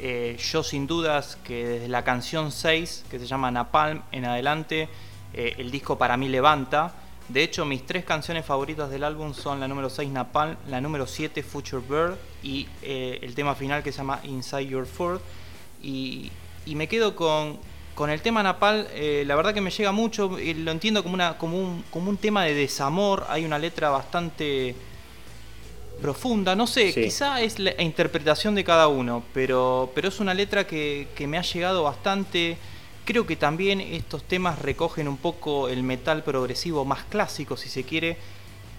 B: Eh, yo sin dudas que desde la canción 6, que se llama Napalm, en adelante, eh, el disco para mí levanta. De hecho, mis tres canciones favoritas del álbum son la número 6 Napalm, la número 7 Future Bird y el tema final que se llama Inside Your Ford. Y me quedo con, con el tema Napal, eh, la verdad que me llega mucho, eh, lo entiendo como, una, como, un, como un tema de desamor, hay una letra bastante profunda, no sé, quizá es la interpretación de cada uno, pero, pero es una letra que, que me ha llegado bastante. Creo que también estos temas recogen un poco el metal progresivo más clásico, si se quiere.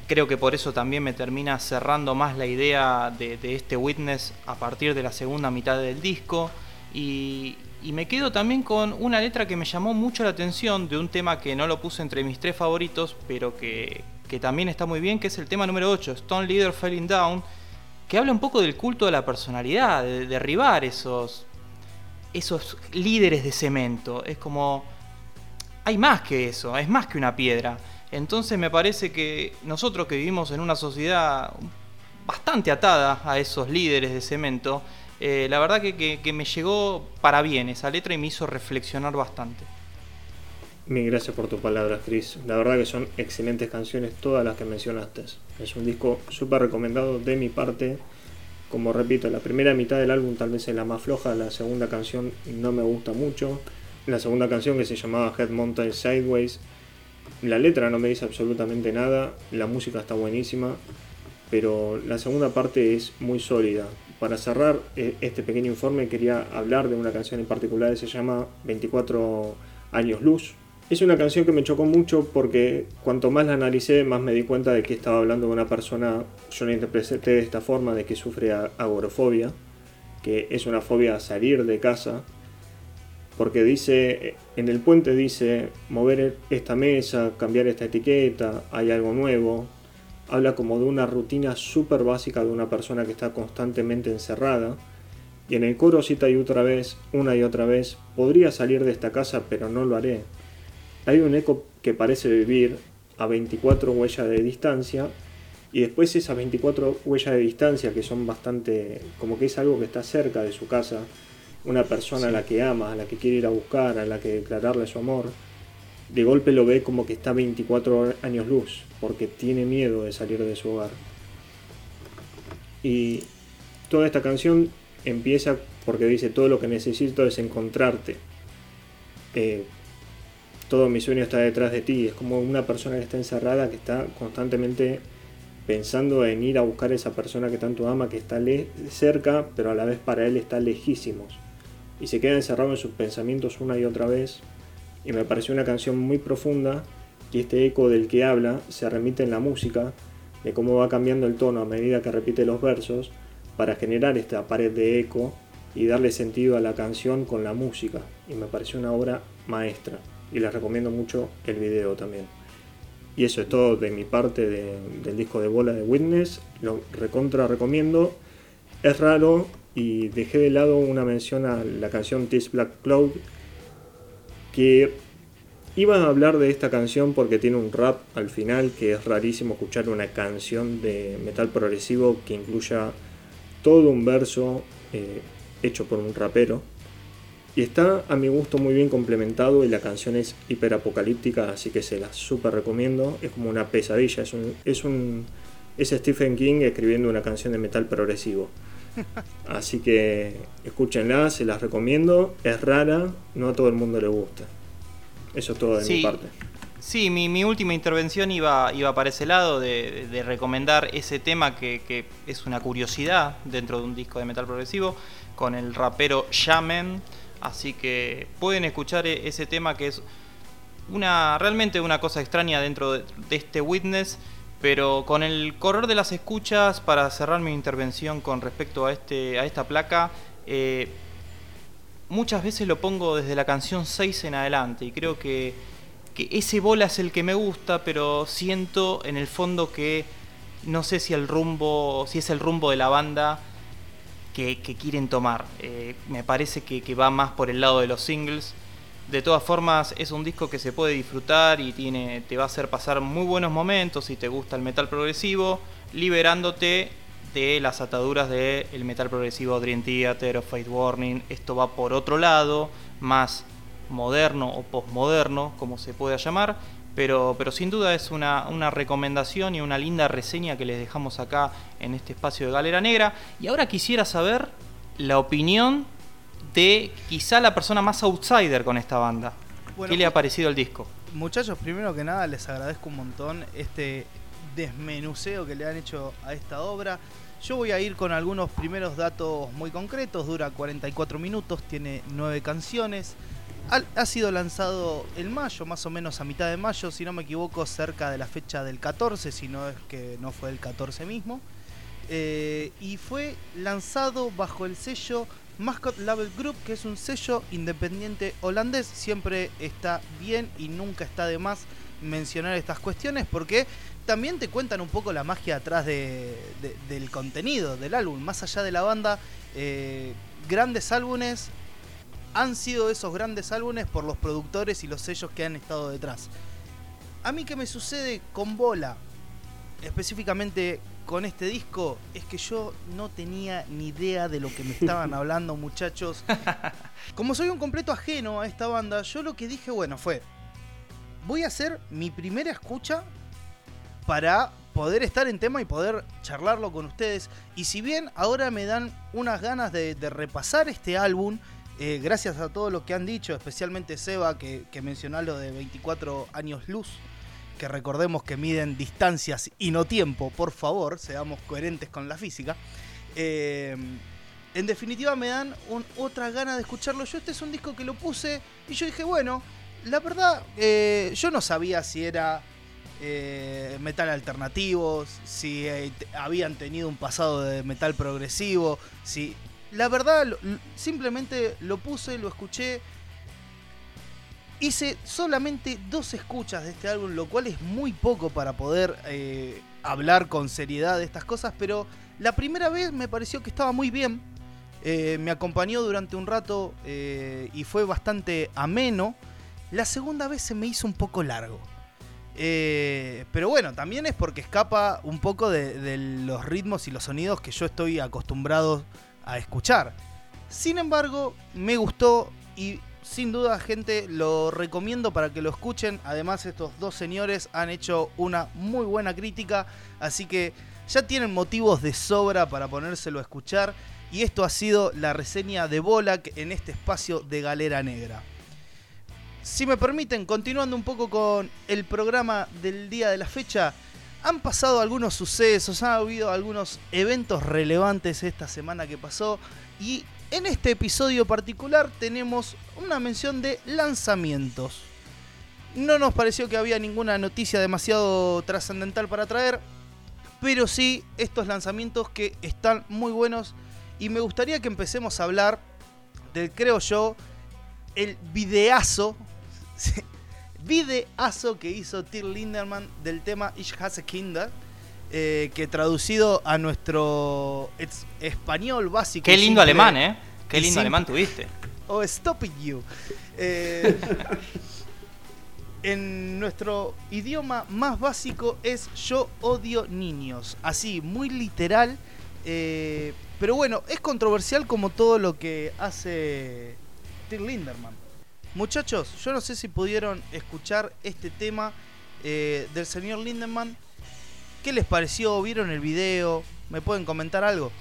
B: Creo que por eso también me termina cerrando más la idea de, de este Witness a partir de la segunda mitad del disco. Y, y me quedo también con una letra que me llamó mucho la atención de un tema que no lo puse entre mis tres favoritos, pero que, también está muy bien, que es el tema número 8, Stone Leader Falling Down, que habla un poco del culto de la personalidad, de, derribar esos, esos líderes de cemento. Es como... Hay más que eso, es más que una piedra. Entonces me parece que nosotros que vivimos en una sociedad bastante atada a esos líderes de cemento, eh, la verdad que, me llegó para bien esa letra y me hizo reflexionar bastante.
C: Mil gracias por tus palabras, Chris. La verdad que son excelentes canciones todas las que mencionaste. Es un disco súper recomendado de mi parte. Como repito, la primera mitad del álbum tal vez es la más floja, la segunda canción no me gusta mucho. La segunda canción que se llamaba Head Mountain Sideways, la letra no me dice absolutamente nada, la música está buenísima, pero la segunda parte es muy sólida para cerrar eh, este pequeño informe quería hablar de una canción en particular que se llama 24 años luz. Es una canción que me chocó mucho porque cuanto más la analicé, más me di cuenta de que estaba hablando de una persona, yo la interpreté de esta forma, de que sufre agorofobia, que es una fobia a salir de casa, porque dice, en el puente dice, mover esta mesa, cambiar esta etiqueta, hay algo nuevo, habla como de una rutina súper básica de una persona que está constantemente encerrada. Y en el coro cita y otra vez, una y otra vez, podría salir de esta casa pero no lo haré. Hay un eco que parece vivir a 24 huellas de distancia y después esas 24 huellas de distancia que son bastante, como que es algo que está cerca de su casa, una persona a la que ama, a la que quiere ir a buscar, a la que declararle su amor, de golpe lo ve como que está 24 años luz, porque tiene miedo de salir de su hogar. Y toda esta canción empieza porque dice, todo lo que necesito es encontrarte. Eh, todo mi sueño está detrás de ti. Es como una persona que está encerrada, que está constantemente pensando en ir a buscar a esa persona que tanto ama, que está cerca, pero a la vez para él está lejísimos. Y se queda encerrado en sus pensamientos una y otra vez y me pareció una canción muy profunda y este eco del que habla se remite en la música, de cómo va cambiando el tono a medida que repite los versos para generar esta pared de eco y darle sentido a la canción con la música. Y me pareció una obra maestra y les recomiendo mucho el video también. Y eso es todo de mi parte del disco de bola de Witness, lo recontra recomiendo. Es raro y dejé de lado una mención a la canción This Black Cloud que iba a hablar de esta canción porque tiene un rap al final que es rarísimo escuchar una canción de metal progresivo que incluya todo un verso eh, hecho por un rapero. Y está a mi gusto muy bien complementado y la canción es hiper apocalíptica, así que se la super recomiendo. Es como una pesadilla, es un, es un es Stephen King escribiendo una canción de metal progresivo. Así que escúchenla, se las recomiendo. Es rara, no a todo el mundo le gusta. Eso es todo de mi parte.
B: Sí, mi, última intervención iba, iba para ese lado de, recomendar ese tema que, es una curiosidad dentro de un disco de metal progresivo con el rapero Shaman. Así que pueden escuchar e, ese tema que es una realmente una cosa extraña dentro de este Witness pero con el correr de las escuchas, para cerrar mi intervención con respecto a, este, a esta placa, eh, muchas veces lo pongo desde la canción 6 en adelante y creo que, ese bola es el que me gusta, pero siento en el fondo que no sé si el rumbo, si es el rumbo de la banda que, quieren tomar. Eh, me parece que, que va más por el lado de los singles de todas formas, es un disco que se puede disfrutar y tiene, te va a hacer pasar muy buenos momentos si te gusta el metal progresivo, liberándote de las ataduras del metal progresivo Dream Theater o Fate Warning. Esto va por otro lado, más moderno o postmoderno, como se pueda llamar. Pero, pero sin duda es una, una recomendación y una linda reseña que les dejamos acá en este espacio de Galera Negra. Y ahora quisiera saber la opinión de quizá la persona más outsider con esta banda.
A: Bueno,
B: ¿Qué le ha parecido el disco?
A: Muchachos, primero que nada les agradezco un montón este desmenuceo que le han hecho a esta obra. Yo voy a ir con algunos primeros datos muy concretos, dura 44 minutos, tiene 9 canciones. Ha, ha sido lanzado en mayo, más o menos a mitad de mayo, si no me equivoco, cerca de la fecha del 14, si no es que no fue el 14 mismo. Eh, y fue lanzado bajo el sello Mascot Label Group, que es un sello independiente holandés. Siempre está bien y nunca está de más mencionar estas cuestiones porque también te cuentan un poco la magia atrás de, de- del contenido del álbum. Más allá de la banda, eh, grandes álbumes han sido esos grandes álbumes por los productores y los sellos que han estado detrás. A mí que me sucede con Bola, específicamente con este disco, es que yo no tenía ni idea de lo que me estaban hablando muchachos. Como soy un completo ajeno a esta banda, yo lo que dije, bueno, fue, voy a hacer mi primera escucha para poder estar en tema y poder charlarlo con ustedes. Y si bien ahora me dan unas ganas de, de repasar este álbum, eh, gracias a todo lo que han dicho, especialmente Seba, que, que mencionó lo de 24 años luz, que recordemos que miden distancias y no tiempo, por favor, seamos coherentes con la física. Eh, en definitiva me dan un- otra gana de escucharlo. Yo este es un disco que lo puse y yo dije, bueno, la verdad, eh, yo no sabía si era eh, metal alternativo, si habían tenido un pasado de metal progresivo, si... La verdad, simplemente lo puse, lo escuché. Hice solamente dos escuchas de este álbum, lo cual es muy poco para poder eh, hablar con seriedad de estas cosas, pero la primera vez me pareció que estaba muy bien. Eh, me acompañó durante un rato eh, y fue bastante ameno. La segunda vez se me hizo un poco largo. Pero bueno, también es porque escapa un poco de, de los ritmos y los sonidos que yo estoy acostumbrado a escuchar. Sin embargo, me gustó y sin duda, gente, lo recomiendo para que lo escuchen. Además, estos dos señores han hecho una muy buena crítica, así que ya tienen motivos de sobra para ponérselo a escuchar. Y esto ha sido la reseña de Bolak en este espacio de Galera Negra. Si me permiten, continuando un poco con el programa del día de la fecha, han pasado algunos sucesos, ha habido algunos eventos relevantes esta semana que pasó y en este episodio particular tenemos una mención de lanzamientos. No nos pareció que había ninguna noticia demasiado trascendental para traer, pero sí estos lanzamientos que están muy buenos y me gustaría que empecemos a hablar del, creo yo, el videazo, videazo que hizo Till Linderman del tema Ich hasse Kinder, eh, que traducido a nuestro es- español básico.
B: Qué lindo
A: simple-
B: alemán, ¿eh? Qué lindo
A: simple.
B: alemán tuviste.
A: o Stop It You. Eh, en nuestro idioma más básico es Yo odio niños. Así, muy literal. eh, pero bueno, es controversial como todo lo que hace Till Linderman. Muchachos, yo no sé si pudieron escuchar este tema eh, del señor Lindemann. ¿Qué les pareció? ¿Vieron el video? ¿Me pueden comentar algo?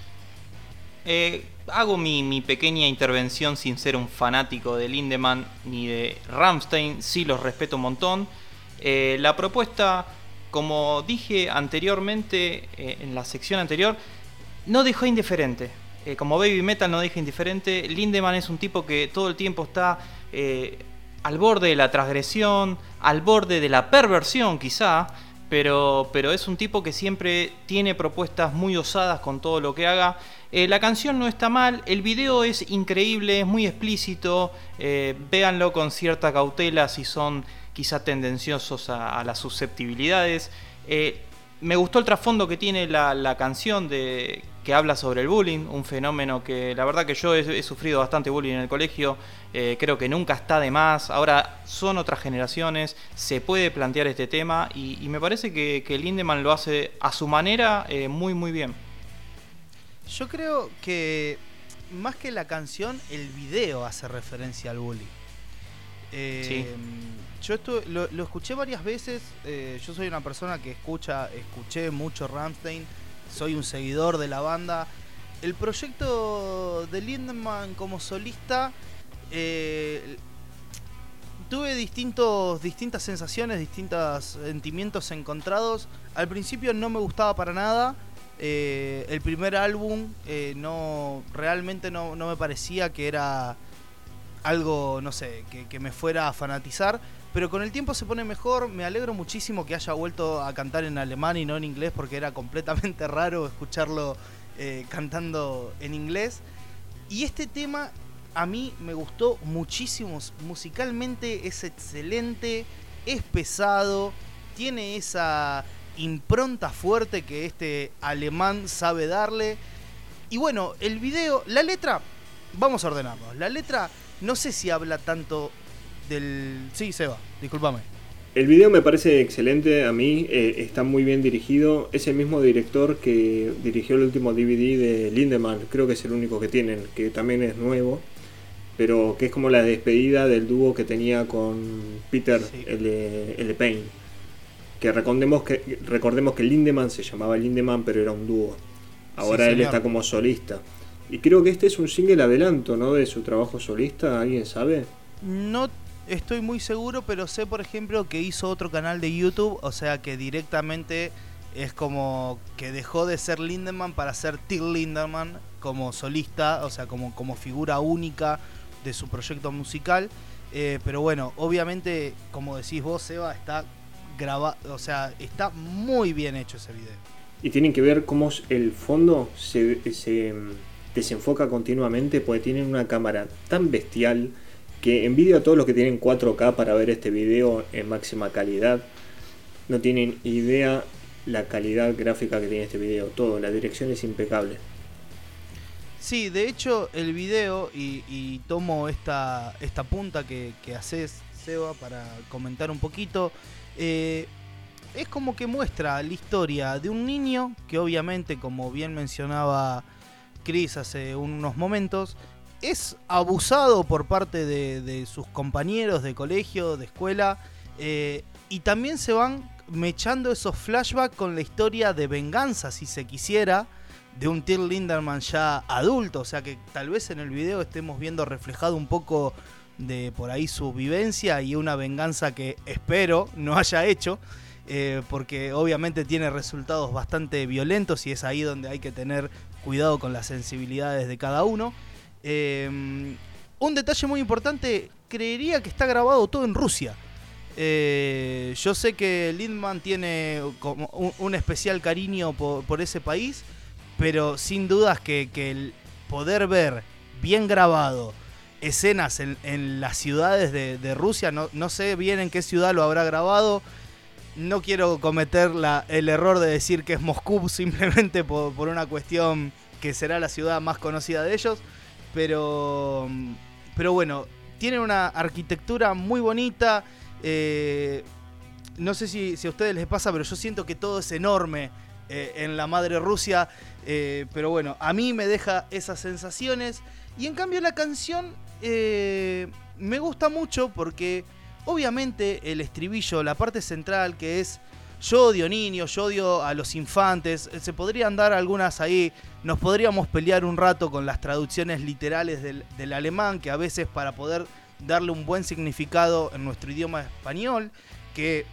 B: Eh, hago mi, pequeña intervención sin ser un fanático de Lindemann ni de Rammstein, sí los respeto un montón. Eh, la propuesta, como dije anteriormente eh, en la sección anterior, no dejó indiferente. Como Baby Metal no deja indiferente, Lindemann es un tipo que todo el tiempo está al borde de la transgresión, al borde de la perversión quizá, pero, pero es un tipo que siempre tiene propuestas muy osadas con todo lo que haga. Eh, la canción no está mal, el video es increíble, es muy explícito, eh, véanlo con cierta cautela si son quizá tendenciosos a, las susceptibilidades. Eh, me gustó el trasfondo que tiene la, canción de, que habla sobre el bullying, un fenómeno que la verdad que yo he sufrido bastante bullying en el colegio, eh, creo que nunca está de más, ahora son otras generaciones, se puede plantear este tema y, y me parece que, que Lindemann lo hace a su manera eh, muy muy bien.
A: Yo creo que más que la canción, el video hace referencia al bullying. Eh, Yo esto lo, lo escuché varias veces. yo soy una persona que escucha, escuché mucho Rammstein. Soy un seguidor de la banda. el proyecto de Lindemann como solista eh, tuve distintos, distintas sensaciones, distintos sentimientos encontrados. Al principio no me gustaba para nada. Eh, el primer álbum eh, no realmente no, me parecía que era algo, no sé, que, que, me fuera a fanatizar. Pero con el tiempo se pone mejor. Me alegro muchísimo que haya vuelto a cantar en alemán y no en inglés porque era completamente raro escucharlo eh, cantando en inglés. Y este tema a mí me gustó muchísimo. Musicalmente es excelente, es pesado, tiene esa impronta fuerte que este alemán sabe darle. Y bueno, el video, la letra, vamos a ordenarnos. La letra, no sé si habla tanto del... Sí, Seba, discúlpame.
C: El video me parece excelente, a mí eh, está muy bien dirigido. Es el mismo director que dirigió el último DVD de Lindemann, creo que es el único que tienen, que también es nuevo, pero que es como la despedida del dúo que tenía con Peter
A: Sí.
C: L. L. Payne. Que recordemos, que recordemos que Lindemann se llamaba Lindemann, pero era un dúo. Ahora
A: Sí,
C: él está como solista. Y creo que este es un single adelanto, ¿no? De su trabajo solista, ¿alguien sabe?
A: No estoy muy seguro, pero sé, por ejemplo, que hizo otro canal de YouTube, o sea que directamente es como que dejó de ser Lindemann para ser Till Lindemann como solista, o sea, como, como figura única de su proyecto musical. Eh, pero bueno, obviamente, como decís vos, Seba, está grabado, o sea, está muy bien hecho ese video.
C: Y tienen que ver cómo el fondo se, se mm, desenfoca continuamente porque tienen una cámara tan bestial que envidio a todos los que tienen 4K para ver este video en máxima calidad. No tienen idea la calidad gráfica que tiene este video. Todo, la dirección es impecable.
A: Sí, de hecho el video, y, y tomo esta, esta punta que, haces, Seba, para comentar un poquito, eh, es como que muestra la historia de un niño que obviamente, como bien mencionaba Chris hace unos momentos, es abusado por parte de, de sus compañeros de colegio, de escuela, eh, y también se van mechando esos flashbacks con la historia de venganza, si se quisiera, de un Till Linderman ya adulto, o sea que tal vez en el video estemos viendo reflejado un poco de por ahí su vivencia y una venganza que espero no haya hecho, eh, porque obviamente tiene resultados bastante violentos y es ahí donde hay que tener cuidado con las sensibilidades de cada uno. Eh, un detalle muy importante, creería que está grabado todo en Rusia. Eh, yo sé que Lindman tiene como un, especial cariño por ese país, pero sin dudas que, el poder ver bien grabado escenas en, las ciudades de, Rusia, no, no sé bien en qué ciudad lo habrá grabado, no quiero cometer el error de decir que es Moscú simplemente por, por una cuestión que será la ciudad más conocida de ellos, pero, pero bueno, tiene una arquitectura muy bonita. eh, no sé si, si a ustedes les pasa, pero yo siento que todo es enorme eh, en la madre Rusia. eh, pero bueno, a mí me deja esas sensaciones. Y en cambio la canción eh, me gusta mucho porque obviamente el estribillo, la parte central que es yo odio niños, yo odio a los infantes, se podrían dar algunas ahí, nos podríamos pelear un rato con las traducciones literales del, alemán, que a veces para poder darle un buen significado en nuestro idioma español, que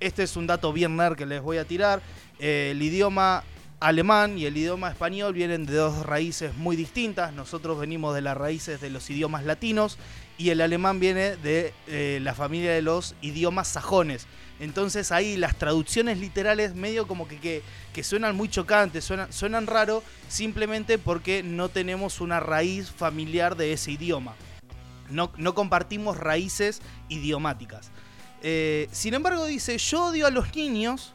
A: este es un dato bien nerd que les voy a tirar, el idioma alemán y el idioma español vienen de dos raíces muy distintas. Nosotros venimos de las raíces de los idiomas latinos y el alemán viene de eh, la familia de los idiomas sajones. Entonces ahí las traducciones literales medio como que, que, suenan muy chocantes, suenan, suenan raro simplemente porque no tenemos una raíz familiar de ese idioma. No, no compartimos raíces idiomáticas. Eh, sin embargo dice, yo odio a los niños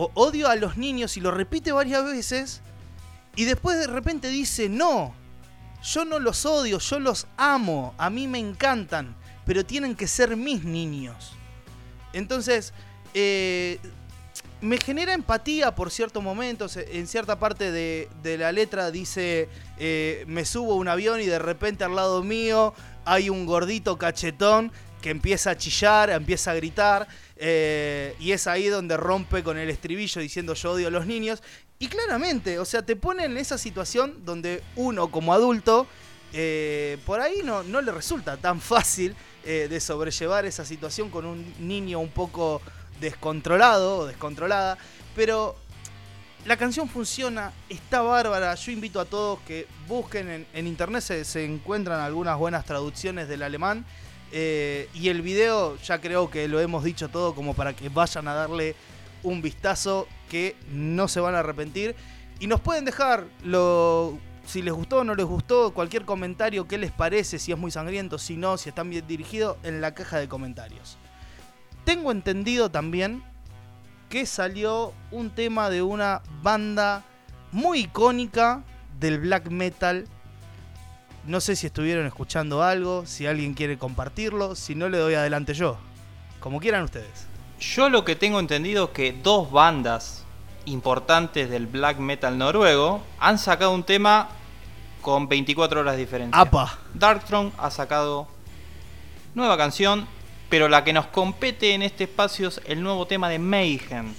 A: o odio a los niños y lo repite varias veces y después de repente dice, no, yo no los odio, yo los amo, a mí me encantan, pero tienen que ser mis niños. Entonces, eh, me genera empatía por ciertos momentos, en cierta parte de, de la letra dice, eh, me subo a un avión y de repente al lado mío hay un gordito cachetón que empieza a chillar, empieza a gritar. Eh, y es ahí donde rompe con el estribillo diciendo yo odio a los niños. Y claramente, o sea, te pone en esa situación donde uno como adulto, eh, por ahí no, no le resulta tan fácil eh, de sobrellevar esa situación con un niño un poco descontrolado o descontrolada. Pero la canción funciona, está bárbara. Yo invito a todos que busquen en, internet, se, encuentran algunas buenas traducciones del alemán. Eh, y el video, ya creo que lo hemos dicho todo como para que vayan a darle un vistazo que no se van a arrepentir. Y nos pueden dejar lo, si les gustó o no les gustó, cualquier comentario, qué les parece, si es muy sangriento, si no, si están bien dirigidos, en la caja de comentarios. Tengo entendido también que salió un tema de una banda muy icónica del black metal. No sé si estuvieron escuchando algo, si alguien quiere compartirlo, si no le doy adelante yo. Como quieran ustedes.
B: Yo lo que tengo entendido es que dos bandas importantes del black metal noruego han sacado un tema con 24 horas de diferencia.
A: ¡Apa!
B: Darkthrone ha sacado nueva canción pero la que nos compete en este espacio es el nuevo tema de Mayhem,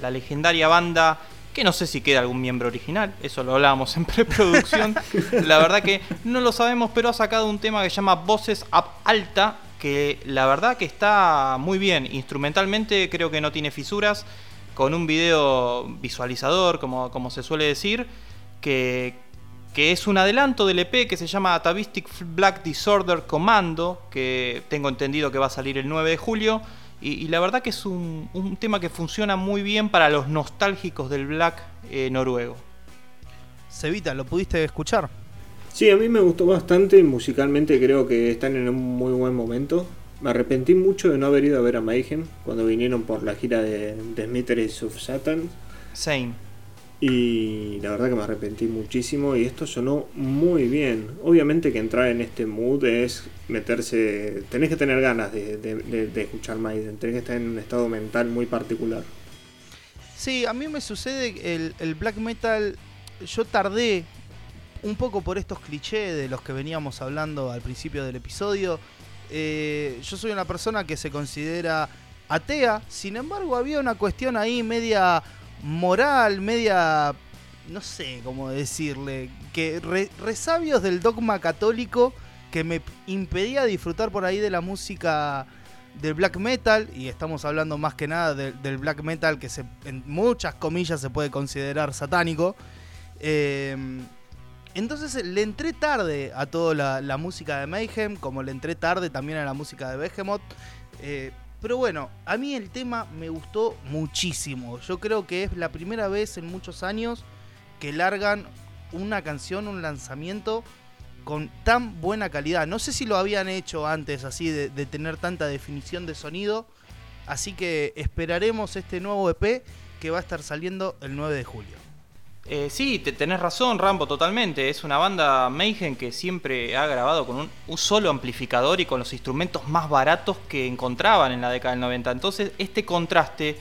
B: la legendaria banda que no sé si queda algún miembro original, eso lo hablábamos en preproducción, la verdad que no lo sabemos, pero ha sacado un tema que se llama Voces Up Alta, que la verdad que está muy bien, instrumentalmente creo que no tiene fisuras, con un video visualizador, como, como se suele decir, que, que es un adelanto del EP que se llama Atavistic Black Disorder Commando, que tengo entendido que va a salir el 9 de julio. Y, la verdad que es un, tema que funciona muy bien para los nostálgicos del black eh, noruego.
A: Cevita, ¿lo pudiste escuchar?
C: Sí, a mí me gustó bastante. Musicalmente creo que están en un muy buen momento. Me arrepentí mucho de no haber ido a ver a Mayhem cuando vinieron por la gira de, de of Satan.
B: Same.
C: Y la verdad que me arrepentí muchísimo y esto sonó muy bien. Obviamente que entrar en este mood es meterse... Tenés que tener ganas de, escuchar Maiden, tenés que estar en un estado mental muy particular.
A: Sí, a mí me sucede el, el black metal, yo tardé un poco por estos clichés de los que veníamos hablando al principio del episodio. Eh, yo soy una persona que se considera atea, sin embargo había una cuestión ahí media moral, media, no sé cómo decirle, que resabios del dogma católico que me impedía disfrutar por ahí de la música del black metal, y estamos hablando más que nada del black metal que se, en muchas comillas se puede considerar satánico. Em, entonces le entré tarde a toda la, música de Mayhem, como le entré tarde también a la música de Behemoth. Eh, pero bueno, a mí el tema me gustó muchísimo. Yo creo que es la primera vez en muchos años que largan una canción, un lanzamiento con tan buena calidad. No sé si lo habían hecho antes así de, tener tanta definición de sonido. Así que esperaremos este nuevo EP que va a estar saliendo el 9 de julio.
B: Eh, sí, te, tenés razón, Rambo, totalmente. Es una banda Mayhem que siempre ha grabado con un, solo amplificador y con los instrumentos más baratos que encontraban en la década del 90. Entonces, este contraste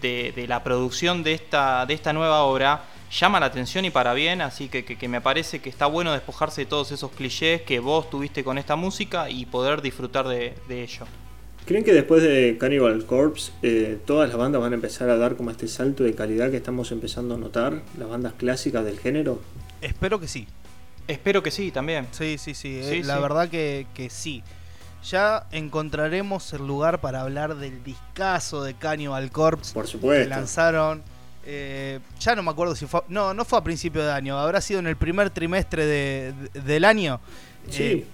B: de, la producción de esta, de esta nueva obra llama la atención y para bien, así que, me parece que está bueno despojarse de todos esos clichés que vos tuviste con esta música y poder disfrutar de ello.
C: ¿Creen que después de Cannibal Corpse eh, todas las bandas van a empezar a dar como este salto de calidad que estamos empezando a notar, las bandas clásicas del género?
A: Espero que sí.
B: Espero que sí, también.
A: Sí, sí, sí. Eh, la verdad que, sí. Ya encontraremos el lugar para hablar del discazo de Cannibal Corpse.
C: Por supuesto.
A: Que lanzaron. Eh, ya no me acuerdo si fue. No, no fue a principio de año. Habrá sido en el primer trimestre del año.
C: Sí.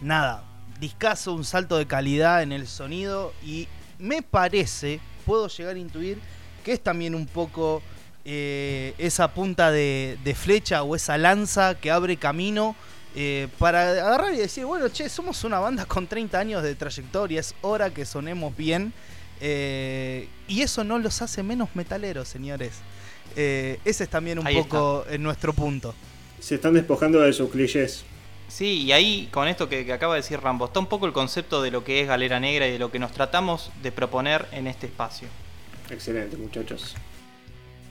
A: nada, discaso, un salto de calidad en el sonido y me parece, puedo llegar a intuir que es también un poco eh, esa punta de, flecha o esa lanza que abre camino eh, para agarrar y decir, bueno, che, somos una banda con 30 años de trayectoria, es hora que sonemos bien. Eh, y eso no los hace menos metaleros, señores. ese es también un poco en nuestro punto.
C: Se están despojando de sus clichés.
B: Sí, y ahí con esto que, acaba de decir Rambo, está un poco el concepto de lo que es Galera Negra y de lo que nos tratamos de proponer en este espacio.
C: Excelente, muchachos.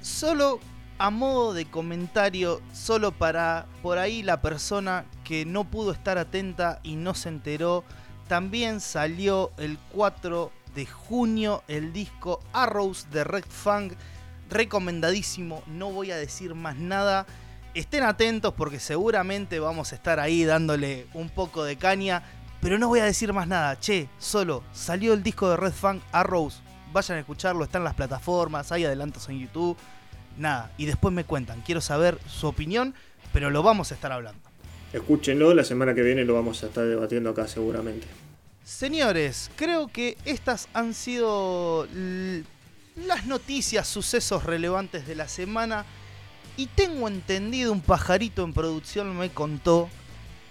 A: Solo a modo de comentario, solo para por ahí la persona que no pudo estar atenta y no se enteró, también salió el 4 de junio, el disco Arrows de Red Fang. Recomendadísimo, no voy a decir más nada. Estén atentos porque seguramente vamos a estar ahí dándole un poco de caña. Pero no voy a decir más nada. Che, solo salió el disco de Red Fang Arrows. Vayan a escucharlo, está en las plataformas, hay adelantos en YouTube. Nada, y después me cuentan. Quiero saber su opinión, pero lo vamos a estar hablando.
C: Escúchenlo, la semana que viene lo vamos a estar debatiendo acá seguramente.
A: Señores, creo que estas han sido las noticias, sucesos relevantes de la semana. Y tengo entendido, un pajarito en producción me contó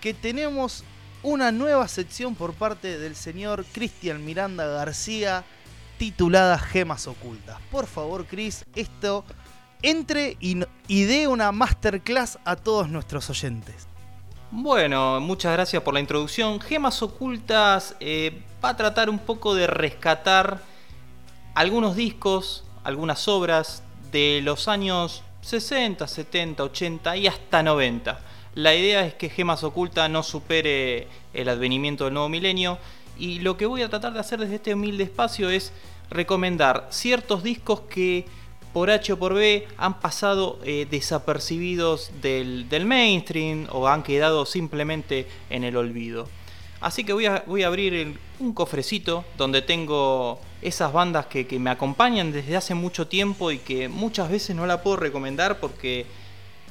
A: que tenemos una nueva sección por parte del señor Cristian Miranda García titulada Gemas Ocultas. Por favor, Chris, esto entre y, y dé una masterclass a todos nuestros oyentes.
B: Bueno, muchas gracias por la introducción. Gemas Ocultas eh, va a tratar un poco de rescatar algunos discos, algunas obras de los años 60, 70, 80 y hasta 90. La idea es que Gemas Ocultas no supere el advenimiento del nuevo milenio y lo que voy a tratar de hacer desde este humilde espacio es recomendar ciertos discos que por H o por B han pasado eh, desapercibidos del, mainstream o han quedado simplemente en el olvido. Así que voy a, abrir un cofrecito donde tengo esas bandas que, me acompañan desde hace mucho tiempo y que muchas veces no la puedo recomendar porque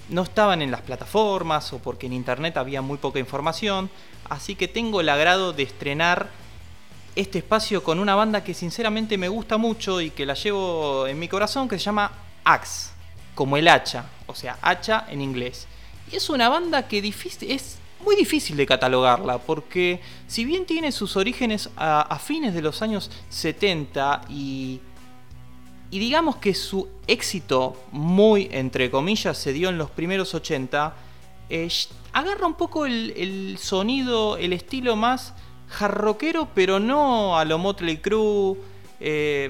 B: no estaban en las plataformas o porque en internet había muy poca información. Así que tengo el agrado de estrenar este espacio con una banda que sinceramente me gusta mucho y que la llevo en mi corazón, que se llama Axe, como el hacha, o sea, hacha en inglés. Y es una banda que difícil, es muy difícil de catalogarla, porque si bien tiene sus orígenes a, fines de los años 70 y, digamos que su éxito muy, entre comillas, se dio en los primeros 80, eh, agarra un poco el, el sonido, el estilo más jarroquero, pero no a lo Motley Crue, eh,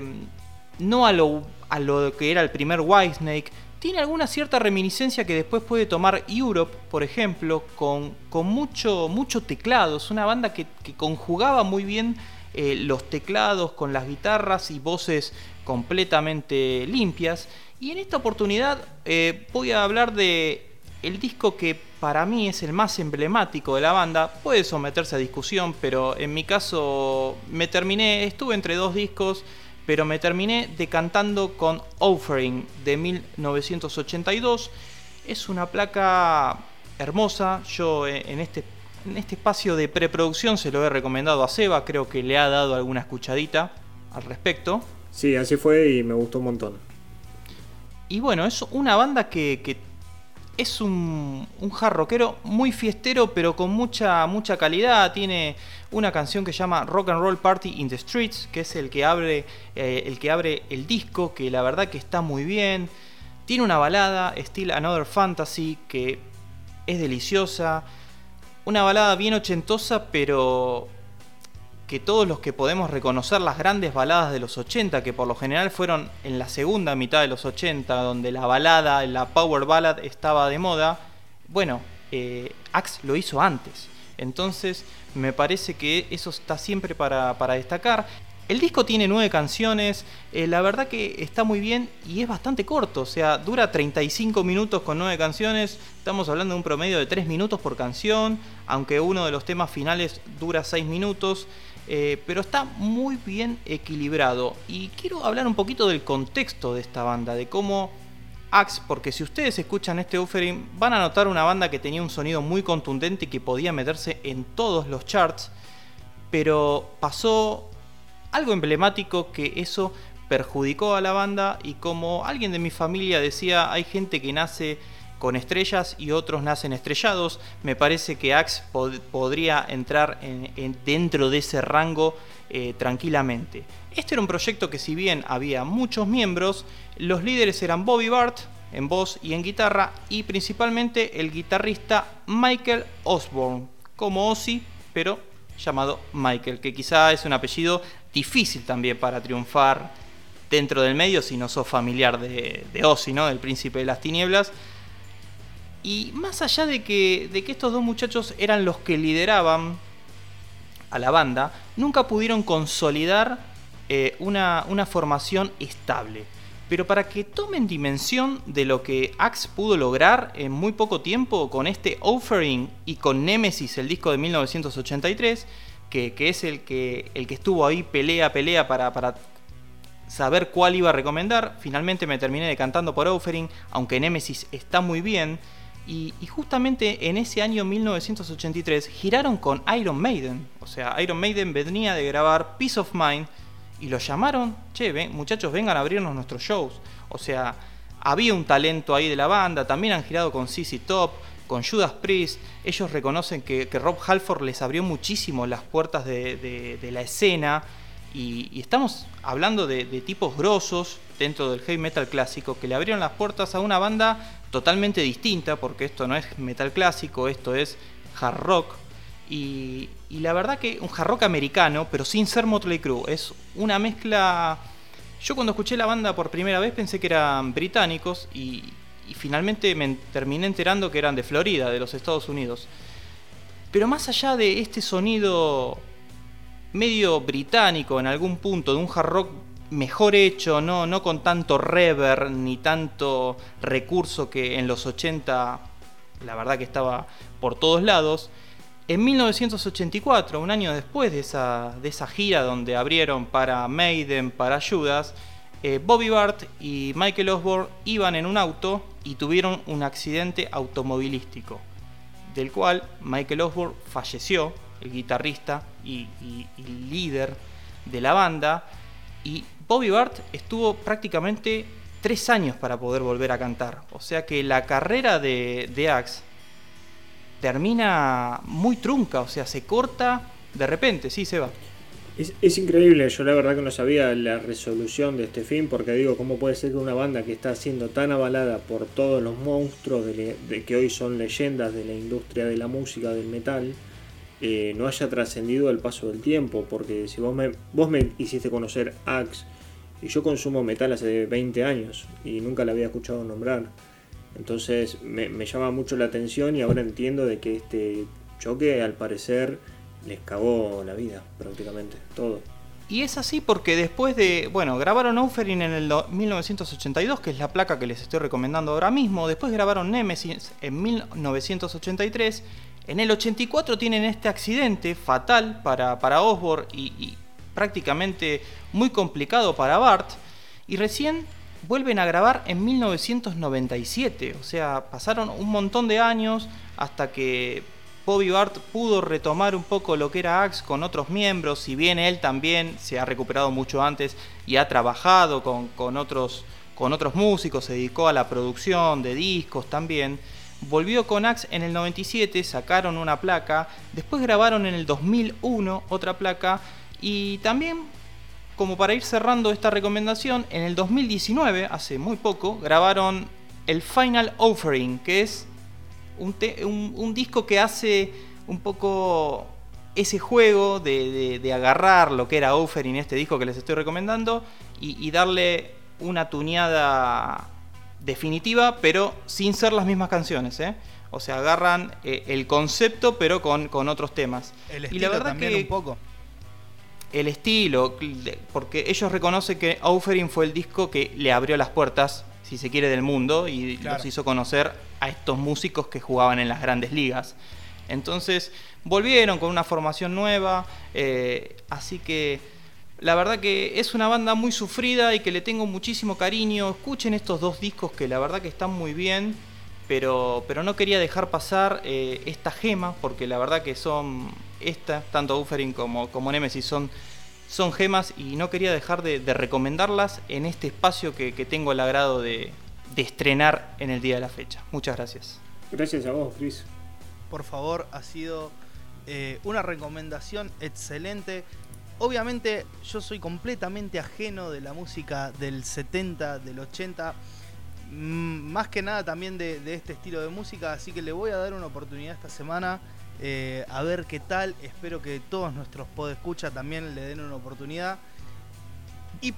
B: no a lo, a lo que era el primer Whitesnake. Tiene alguna cierta reminiscencia que después puede tomar Europe, por ejemplo, con, con mucho, mucho teclado. Es una banda que, conjugaba muy bien eh, los teclados con las guitarras y voces completamente limpias. Y en esta oportunidad eh, voy a hablar de el disco que para mí es el más emblemático de la banda, puede someterse a discusión, pero en mi caso me terminé, estuve entre dos discos, pero me terminé decantando con Offering de 1982. Es una placa hermosa, yo eh, en este, en este espacio de preproducción se lo he recomendado a Seba, creo que le ha dado alguna escuchadita al respecto.
C: Sí, así fue y me gustó un montón.
B: Y bueno, es una banda que, que es un, un hard rockero muy fiestero, pero con mucha, mucha calidad. Tiene una canción que se llama Rock and Roll Party in the Streets, que es el que abre, eh, el, que abre el disco, que la verdad que está muy bien. Tiene una balada, Still Another Fantasy, que es deliciosa. Una balada bien ochentosa, pero que todos los que podemos reconocer las grandes baladas de los 80, que por lo general fueron en la segunda mitad de los 80, donde la balada, la power ballad estaba de moda, bueno, eh, Axe lo hizo antes. Entonces me parece que eso está siempre para, destacar. El disco tiene nueve canciones, eh, la verdad que está muy bien y es bastante corto, o sea, dura 35 minutos con nueve canciones, estamos hablando de un promedio de 3 minutos por canción, aunque uno de los temas finales dura 6 minutos. Eh, pero está muy bien equilibrado. Y quiero hablar un poquito del contexto de esta banda, de cómo Axe, porque si ustedes escuchan este offering, van a notar una banda que tenía un sonido muy contundente y que podía meterse en todos los charts, pero pasó algo emblemático que eso perjudicó a la banda y como alguien de mi familia decía, hay gente que nace con estrellas y otros nacen estrellados. Me parece que Axe podría entrar en, dentro de ese rango eh, tranquilamente. Este era un proyecto que si bien había muchos miembros, los líderes eran Bobby Bart en voz y en guitarra y principalmente el guitarrista Michael Osborne, como Ozzy, pero llamado Michael, que quizá es un apellido difícil también para triunfar dentro del medio si no sos familiar de, de Ozzy, ¿no? del príncipe de las tinieblas. Y más allá de que, de que estos dos muchachos eran los que lideraban a la banda, nunca pudieron consolidar eh, una, una formación estable. Pero para que tomen dimensión de lo que Axe pudo lograr en muy poco tiempo con este Offering y con Nemesis, el disco de 1983, que, es el que, el que estuvo ahí pelea, pelea para, para saber cuál iba a recomendar. Finalmente me terminé decantando por Offering, aunque Nemesis está muy bien. Y, justamente en ese año 1983 giraron con Iron Maiden. O sea, Iron Maiden venía de grabar Peace of Mind y lo llamaron, che, muchachos, vengan a abrirnos nuestros shows. O sea, había un talento ahí de la banda, también han girado con CC Top, con Judas Priest. Ellos reconocen que, Rob Halford les abrió muchísimo las puertas de, la escena. Y, estamos hablando de, tipos grosos dentro del heavy metal clásico que le abrieron las puertas a una banda totalmente distinta, porque esto no es metal clásico, esto es hard rock. Y, la verdad que un hard rock americano, pero sin ser Motley Crue. Es una mezcla. Yo cuando escuché la banda por primera vez pensé que eran británicos y, finalmente me terminé enterando que eran de Florida, de los Estados Unidos. Pero más allá de este sonido medio británico en algún punto, de un hard rock mejor hecho, no, no con tanto reverb ni tanto recurso que en los 80 la verdad que estaba por todos lados, en 1984, un año después de esa, de esa gira donde abrieron para Maiden, para Judas, eh, Bobby Bart y Michael Osborne iban en un auto y tuvieron un accidente automovilístico, del cual Michael Osborne falleció, el guitarrista y, líder de la banda, y Bobby Bart estuvo prácticamente tres años para poder volver a cantar. O sea que la carrera de, Axe termina muy trunca, o sea, se corta de repente, sí, se va.
C: Es, increíble, yo la verdad que no sabía la resolución de este film, porque digo, ¿cómo puede ser que una banda que está siendo tan avalada por todos los monstruos de, que hoy son leyendas de la industria de la música, del metal, eh, no haya trascendido el paso del tiempo? Porque si vos me hiciste conocer Axe, y yo consumo metal hace 20 años, y nunca la había escuchado nombrar. Entonces me, llama mucho la atención y ahora entiendo de que este choque al parecer les cagó la vida prácticamente, todo.
B: Y es así porque después de, bueno, grabaron Offering en el 1982, que es la placa que les estoy recomendando ahora mismo, después grabaron Nemesis en 1983, en el 84 tienen este accidente fatal para, para Osborne y, y prácticamente muy complicado para Bart, y recién vuelven a grabar en 1997. O sea, pasaron un montón de años hasta que Bobby Bart pudo retomar un poco lo que era Axe con otros miembros, si bien él también se ha recuperado mucho antes y ha trabajado con, otros, con otros músicos, se dedicó a la producción de discos también. Volvió con Axe en el 97, sacaron una placa, después grabaron en el 2001 otra placa y también como para ir cerrando esta recomendación, en el 2019, hace muy poco, grabaron el Final Offering, que es un, disco que hace un poco ese juego de, agarrar lo que era Offering, este disco que les estoy recomendando, y, darle una tuneada definitiva, pero sin ser las mismas canciones. ¿eh? O sea, agarran eh, el concepto, pero con, otros temas.
A: El estilo y la verdad también un poco
B: el estilo, porque ellos reconocen que Offering fue el disco que le abrió las puertas, si se quiere, del mundo y los hizo conocer a estos músicos que jugaban en las grandes ligas. Entonces volvieron con una formación nueva, eh, así que la verdad que es una banda muy sufrida y que le tengo muchísimo cariño. Escuchen estos dos discos que la verdad que están muy bien. Pero, pero no quería dejar pasar eh, esta gema porque la verdad que son esta, tanto Offering como, como Nemesis, son, son gemas y no quería dejar de, recomendarlas en este espacio que, tengo el agrado de, estrenar en el día de la fecha. Muchas gracias.
C: Gracias a vos, Chris.
A: Por favor, ha sido eh, una recomendación excelente. Obviamente yo soy completamente ajeno de la música del 70, del 80, mm, más que nada también de, de, este estilo de música, así que le voy a dar una oportunidad esta semana eh, a ver qué tal. Espero que todos nuestros podescuchas también le den una oportunidad.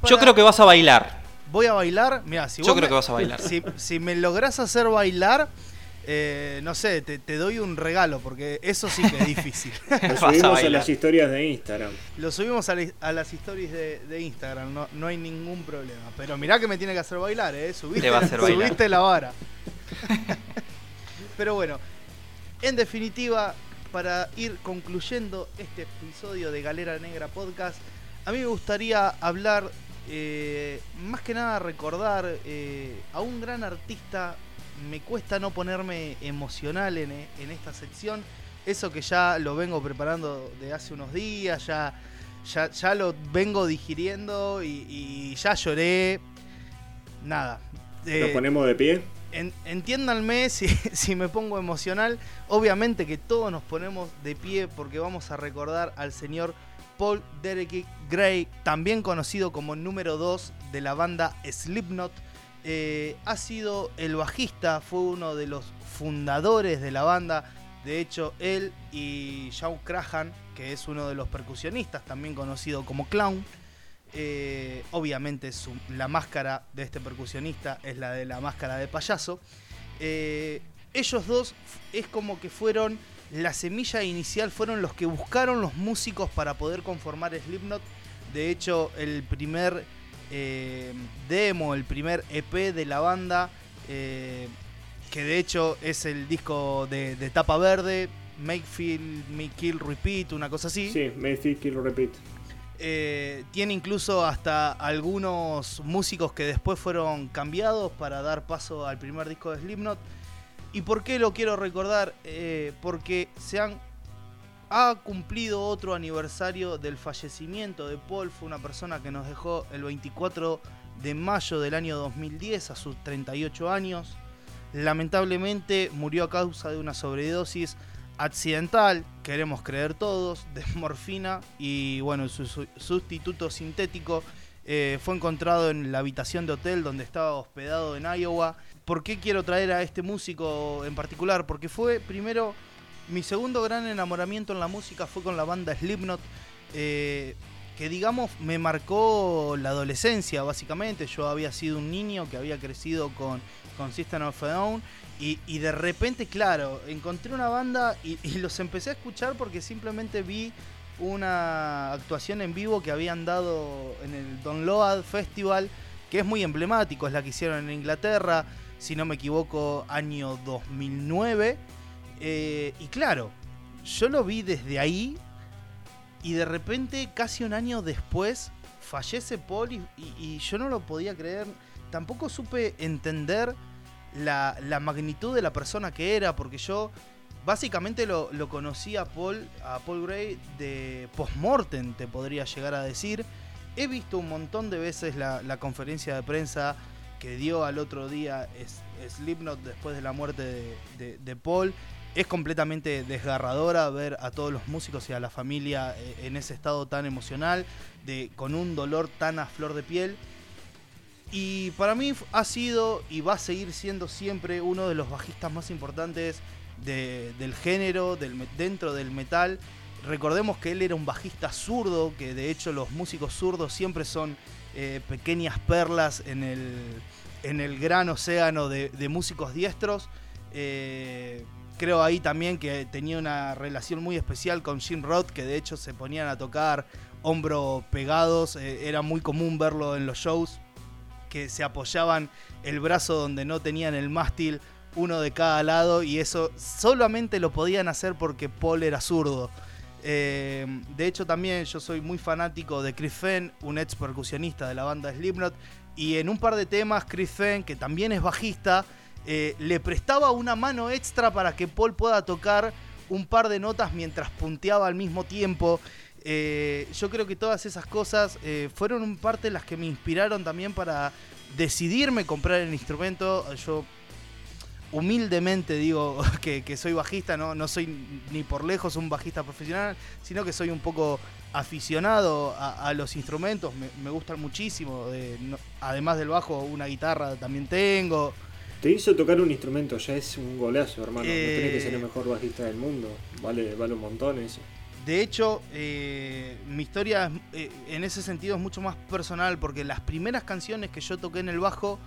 B: Yo creo que vas a bailar.
A: Voy a bailar. Mira, si
B: Yo creo que vas a bailar.
A: Si, me logras hacer bailar, eh, no sé, te, te doy un regalo, porque eso sí que es difícil.
C: Lo
B: a
C: subimos a, las historias de Instagram.
A: Lo subimos a, la- a las stories de, de Instagram, no, no hay ningún problema. Pero mirá que me tiene que hacer bailar, ¿eh? Subiste,
B: Te va a hacer bailar.
A: subiste la vara. Pero bueno, en definitiva, para ir concluyendo este episodio de Galera Negra Podcast, a mí me gustaría hablar, eh, más que nada recordar eh, a un gran artista. Me cuesta no ponerme emocional en, en esta sección. Eso que ya lo vengo preparando de hace unos días, ya, ya, ya lo vengo digiriendo y, y ya lloré. Nada.
C: Nos
A: Eh,
C: ponemos de pie.
A: En- entiéndanme si, si me pongo emocional. Obviamente que todos nos ponemos de pie porque vamos a recordar al señor Paul Derek Gray, también conocido como número 2 de la banda Slipknot. Eh, ha sido el bajista, fue uno de los fundadores de la banda. De hecho, él y Shawn Crahan, que es uno de los percusionistas, también conocido como Clown, eh, obviamente su- la máscara de este percusionista es la de la máscara de payaso. Eh, ellos dos es como que fueron la semilla inicial, fueron los que buscaron los músicos para poder conformar Slipknot. De hecho, el primer eh, demo, el primer EP de la banda, que de hecho es el disco de, de tapa verde, Make Feel Me Kill Repeat, una cosa así.
C: Sí, Mayfield Kill Repeat.
A: Eh, tiene incluso hasta algunos músicos que después fueron cambiados para dar paso al primer disco de Slipknot. ¿Y por qué lo quiero recordar? Eh, porque se han ha cumplido otro aniversario del fallecimiento de Paul. Fue una persona que nos dejó el 24 de mayo del año 2010 a sus 38 años. Lamentablemente murió a causa de una sobredosis accidental, queremos creer todos, de morfina y bueno, su, su- sustituto sintético eh, fue encontrado en la habitación de hotel donde estaba hospedado en Iowa. ¿Por qué quiero traer a este músico en particular? Porque fue primero mi segundo gran enamoramiento en la música fue con la banda Slipknot, eh, que digamos me marcó la adolescencia básicamente. Yo había sido un niño que había crecido con, con System of a Down y, de repente, claro, encontré una banda y, los empecé a escuchar porque simplemente vi una actuación en vivo que habían dado en el Don Load Festival, que es muy emblemático, es la que hicieron en Inglaterra, si no me equivoco, año 2009. Eh, y claro, yo lo vi desde ahí y de repente, casi un año después, fallece Paul y yo no lo podía creer. Tampoco supe entender la, magnitud de la persona que era, porque yo básicamente lo, lo conocí a Paul, a Paul Gray de postmortem, te podría llegar a decir. He visto un montón de veces la, conferencia de prensa que dio al otro día Slipknot después de la muerte de, de- de Paul. Es completamente desgarradora ver a todos los músicos y a la familia eh, en ese estado tan emocional, de, con un dolor tan a flor de piel. Y para mí ha sido y va a seguir siendo siempre uno de los bajistas más importantes de- del género, dentro del metal. Recordemos que él era un bajista zurdo, que de hecho los músicos zurdos siempre son eh, pequeñas perlas en el, en el gran océano de, de músicos diestros. Eh, creo ahí también que tenía una relación muy especial con Jim Roth, que de hecho se ponían a tocar hombro pegados. eh, era muy común verlo en los shows, que se apoyaban el brazo donde no tenían el mástil, uno de cada lado, y eso solamente lo podían hacer porque Paul era zurdo. Eh, de hecho, también yo soy muy fanático de Chris Fenn, un ex percusionista de la banda Slipknot, y en un par de temas, Chris Fenn, que también es bajista, eh, le prestaba una mano extra para que Paul pueda tocar un par de notas mientras punteaba al mismo tiempo. Eh, yo creo que todas esas cosas eh, fueron parte las que me inspiraron también para decidirme comprar el instrumento. Yo humildemente digo que, que soy bajista, no, no soy ni por lejos un bajista profesional, sino que soy un poco aficionado a, a los instrumentos, me, me gustan muchísimo. eh, no- además del bajo, una guitarra también tengo.
C: Te hizo tocar un instrumento, ya es un golazo, hermano.
A: Eh,
C: No tenés que ser el mejor bajista del mundo. Vale, vale un montón eso.
A: De hecho, eh, mi historia eh, en ese sentido es mucho más personal porque las primeras canciones que yo toqué en el bajo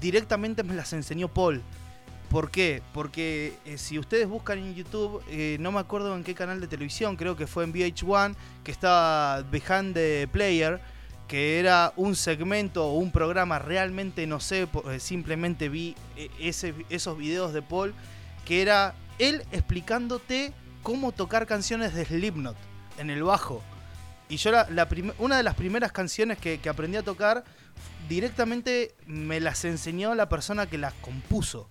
A: directamente me las enseñó Paul. ¿Por qué? Porque eh, si ustedes buscan en YouTube, no me acuerdo en qué canal de televisión, creo que fue en VH1, que estaba Behind the Player, que era un segmento o un programa, realmente no sé, simplemente vi esos videos de Paul, que era él explicándote cómo tocar canciones de Slipknot en el bajo. Y yo una de las primeras canciones que, que aprendí a tocar, directamente me las enseñó la persona que las compuso.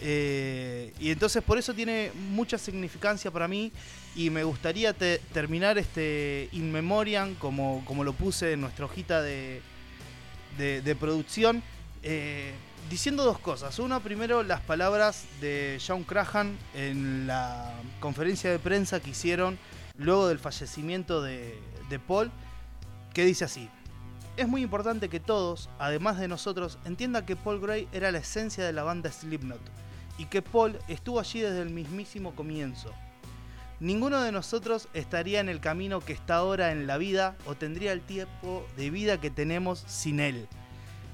A: Eh, y entonces por eso tiene mucha significancia para mí y me gustaría terminar este In Memoriam como, como lo puse en nuestra hojita de, de, producción. Eh, diciendo dos cosas. Una, primero, las palabras de John Crahan en la conferencia de prensa que hicieron luego del fallecimiento de, de Paul, que dice así. Es muy importante que todos, además de nosotros, entiendan que Paul Gray era la esencia de la banda Slipknot y que Paul estuvo allí desde el mismísimo comienzo. Ninguno de nosotros estaría en el camino que está ahora en la vida o tendría el tiempo de vida que tenemos sin él.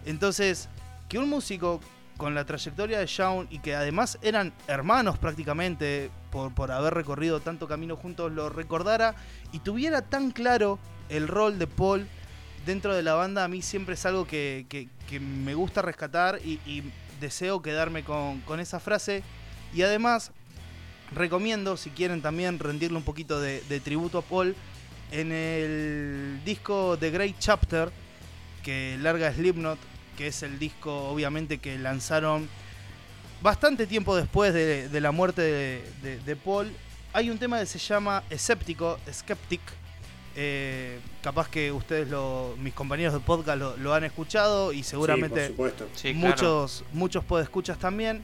A: Entonces, que un músico con la trayectoria de Shawn y que además eran hermanos prácticamente por, por haber recorrido tanto camino juntos, lo recordara y tuviera tan claro el rol de Paul dentro de la banda, a mí siempre es algo que, me gusta rescatar y deseo quedarme con, esa frase. Y además, recomiendo, si quieren también rendirle un poquito de, tributo a Paul, en el disco The Great Chapter, que larga Slipknot, que es el disco obviamente que lanzaron bastante tiempo después de, la muerte de, Paul, hay un tema que se llama Escéptico, Skeptic, eh, capaz que ustedes, mis compañeros de podcast, lo, han escuchado y seguramente muchos, muchos podescuchas también.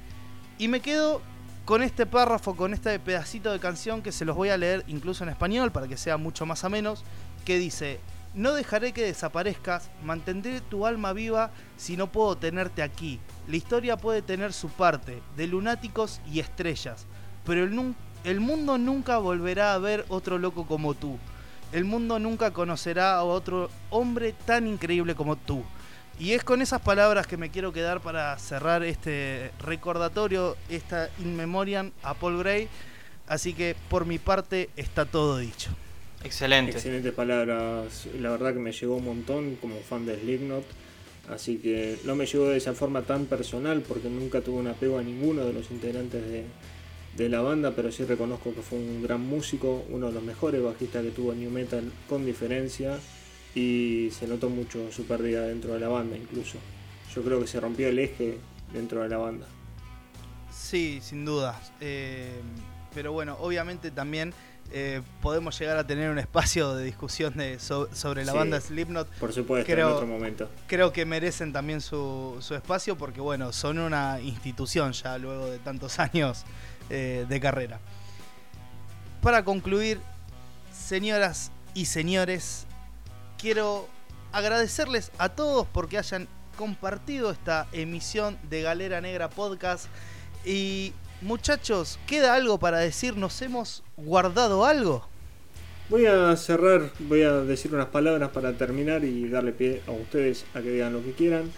A: Y me quedo con este párrafo, con este pedacito de canción que se los voy a leer incluso en español para que sea mucho más a menos, que dice, no dejaré que desaparezcas, mantendré tu alma viva si no puedo tenerte aquí. La historia puede tener su parte, de lunáticos y estrellas, pero el, mundo nunca volverá a ver otro loco como tú el mundo nunca conocerá a otro hombre tan increíble como tú. Y es con esas palabras que me quiero quedar para cerrar este recordatorio, esta in memoriam a Paul Gray. Así que por mi parte está todo dicho.
B: Excelente.
C: Excelentes palabras. La verdad que me llegó un montón como fan de Slipknot. Así que no me llegó de esa forma tan personal porque nunca tuve un apego a ninguno de los integrantes de, de la banda, pero sí reconozco que fue un gran músico, uno de los mejores bajistas que tuvo New Metal con diferencia y se notó mucho su pérdida dentro de la banda incluso. Yo creo que se rompió el eje dentro de la banda.
A: Sí, sin duda. Eh, pero bueno, obviamente también eh, podemos llegar a tener un espacio de discusión de, sobre la banda Slipknot.
C: Por supuesto, creo, en otro momento.
A: Creo que merecen también su, su espacio porque, bueno, son una institución ya luego de tantos años eh, de carrera. Para concluir, señoras y señores, quiero agradecerles a todos porque hayan compartido esta emisión de Galera Negra Podcast. Y muchachos, ¿queda algo para decir? ¿Nos hemos guardado algo?
C: Voy a cerrar, voy a decir unas palabras para terminar y darle pie a ustedes a que digan lo que quieran.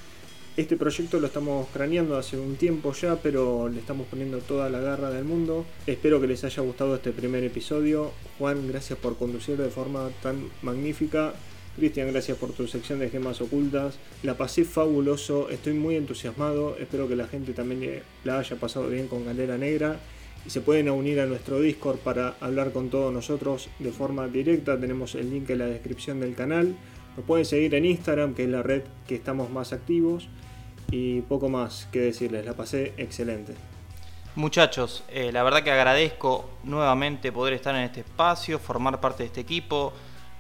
C: Este proyecto lo estamos craneando hace un tiempo ya, pero le estamos poniendo toda la garra del mundo. Espero que les haya gustado este primer episodio. Juan, gracias por conducir de forma tan magnífica. Cristian, gracias por tu sección de gemas ocultas. La pasé fabuloso, estoy muy entusiasmado. Espero que la gente también la haya pasado bien con Galera Negra. Y se pueden unir a nuestro Discord para hablar con todos nosotros de forma directa. Tenemos el link en la descripción del canal. Nos pueden seguir en Instagram, que es la red que estamos más activos. Y poco más que decirles, la pasé excelente.
B: Muchachos, eh, la verdad que agradezco nuevamente poder estar en este espacio, formar parte de este equipo.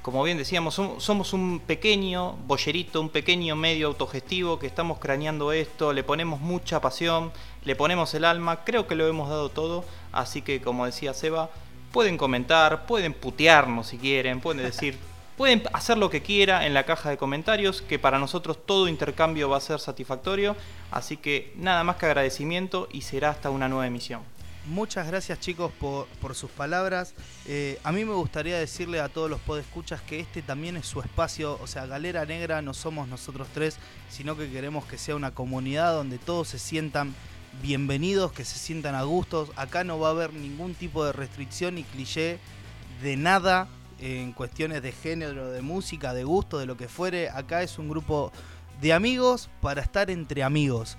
B: Como bien decíamos, somos un pequeño bollerito, un pequeño medio autogestivo que estamos craneando esto, le ponemos mucha pasión, le ponemos el alma, creo que lo hemos dado todo, así que como decía Seba, pueden comentar, pueden putearnos si quieren, pueden decir Pueden hacer lo que quiera en la caja de comentarios, que para nosotros todo intercambio va a ser satisfactorio. Así que nada más que agradecimiento y será hasta una nueva emisión.
A: Muchas gracias chicos por, sus palabras. Eh, a mí me gustaría decirle a todos los podescuchas que este también es su espacio. O sea, Galera Negra no somos nosotros tres, sino que queremos que sea una comunidad donde todos se sientan bienvenidos, que se sientan a gustos. Acá no va a haber ningún tipo de restricción ni cliché de nada en cuestiones de género, de música, de gusto, de lo que fuere. Acá es un grupo de amigos para estar entre amigos.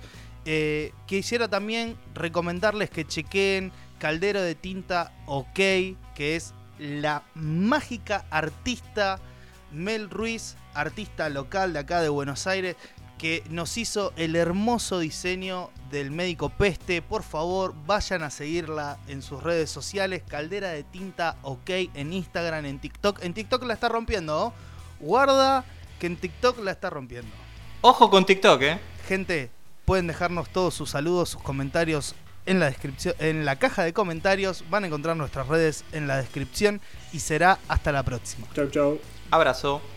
A: Eh, quisiera también recomendarles que chequeen Caldero de Tinta OK, que es la mágica artista Mel Ruiz, artista local de acá de Buenos Aires, que nos hizo el hermoso diseño del médico Peste. Por favor, vayan a seguirla en sus redes sociales. Caldera de Tinta OK en Instagram, en TikTok. En TikTok la está rompiendo. ¿oh? Guarda que en TikTok la está rompiendo.
B: Ojo con TikTok, ¿eh?
A: Gente, pueden dejarnos todos sus saludos, sus comentarios en la descripción, en la caja de comentarios. Van a encontrar nuestras redes en la descripción y será hasta la próxima.
C: Chau, chau.
B: Abrazo.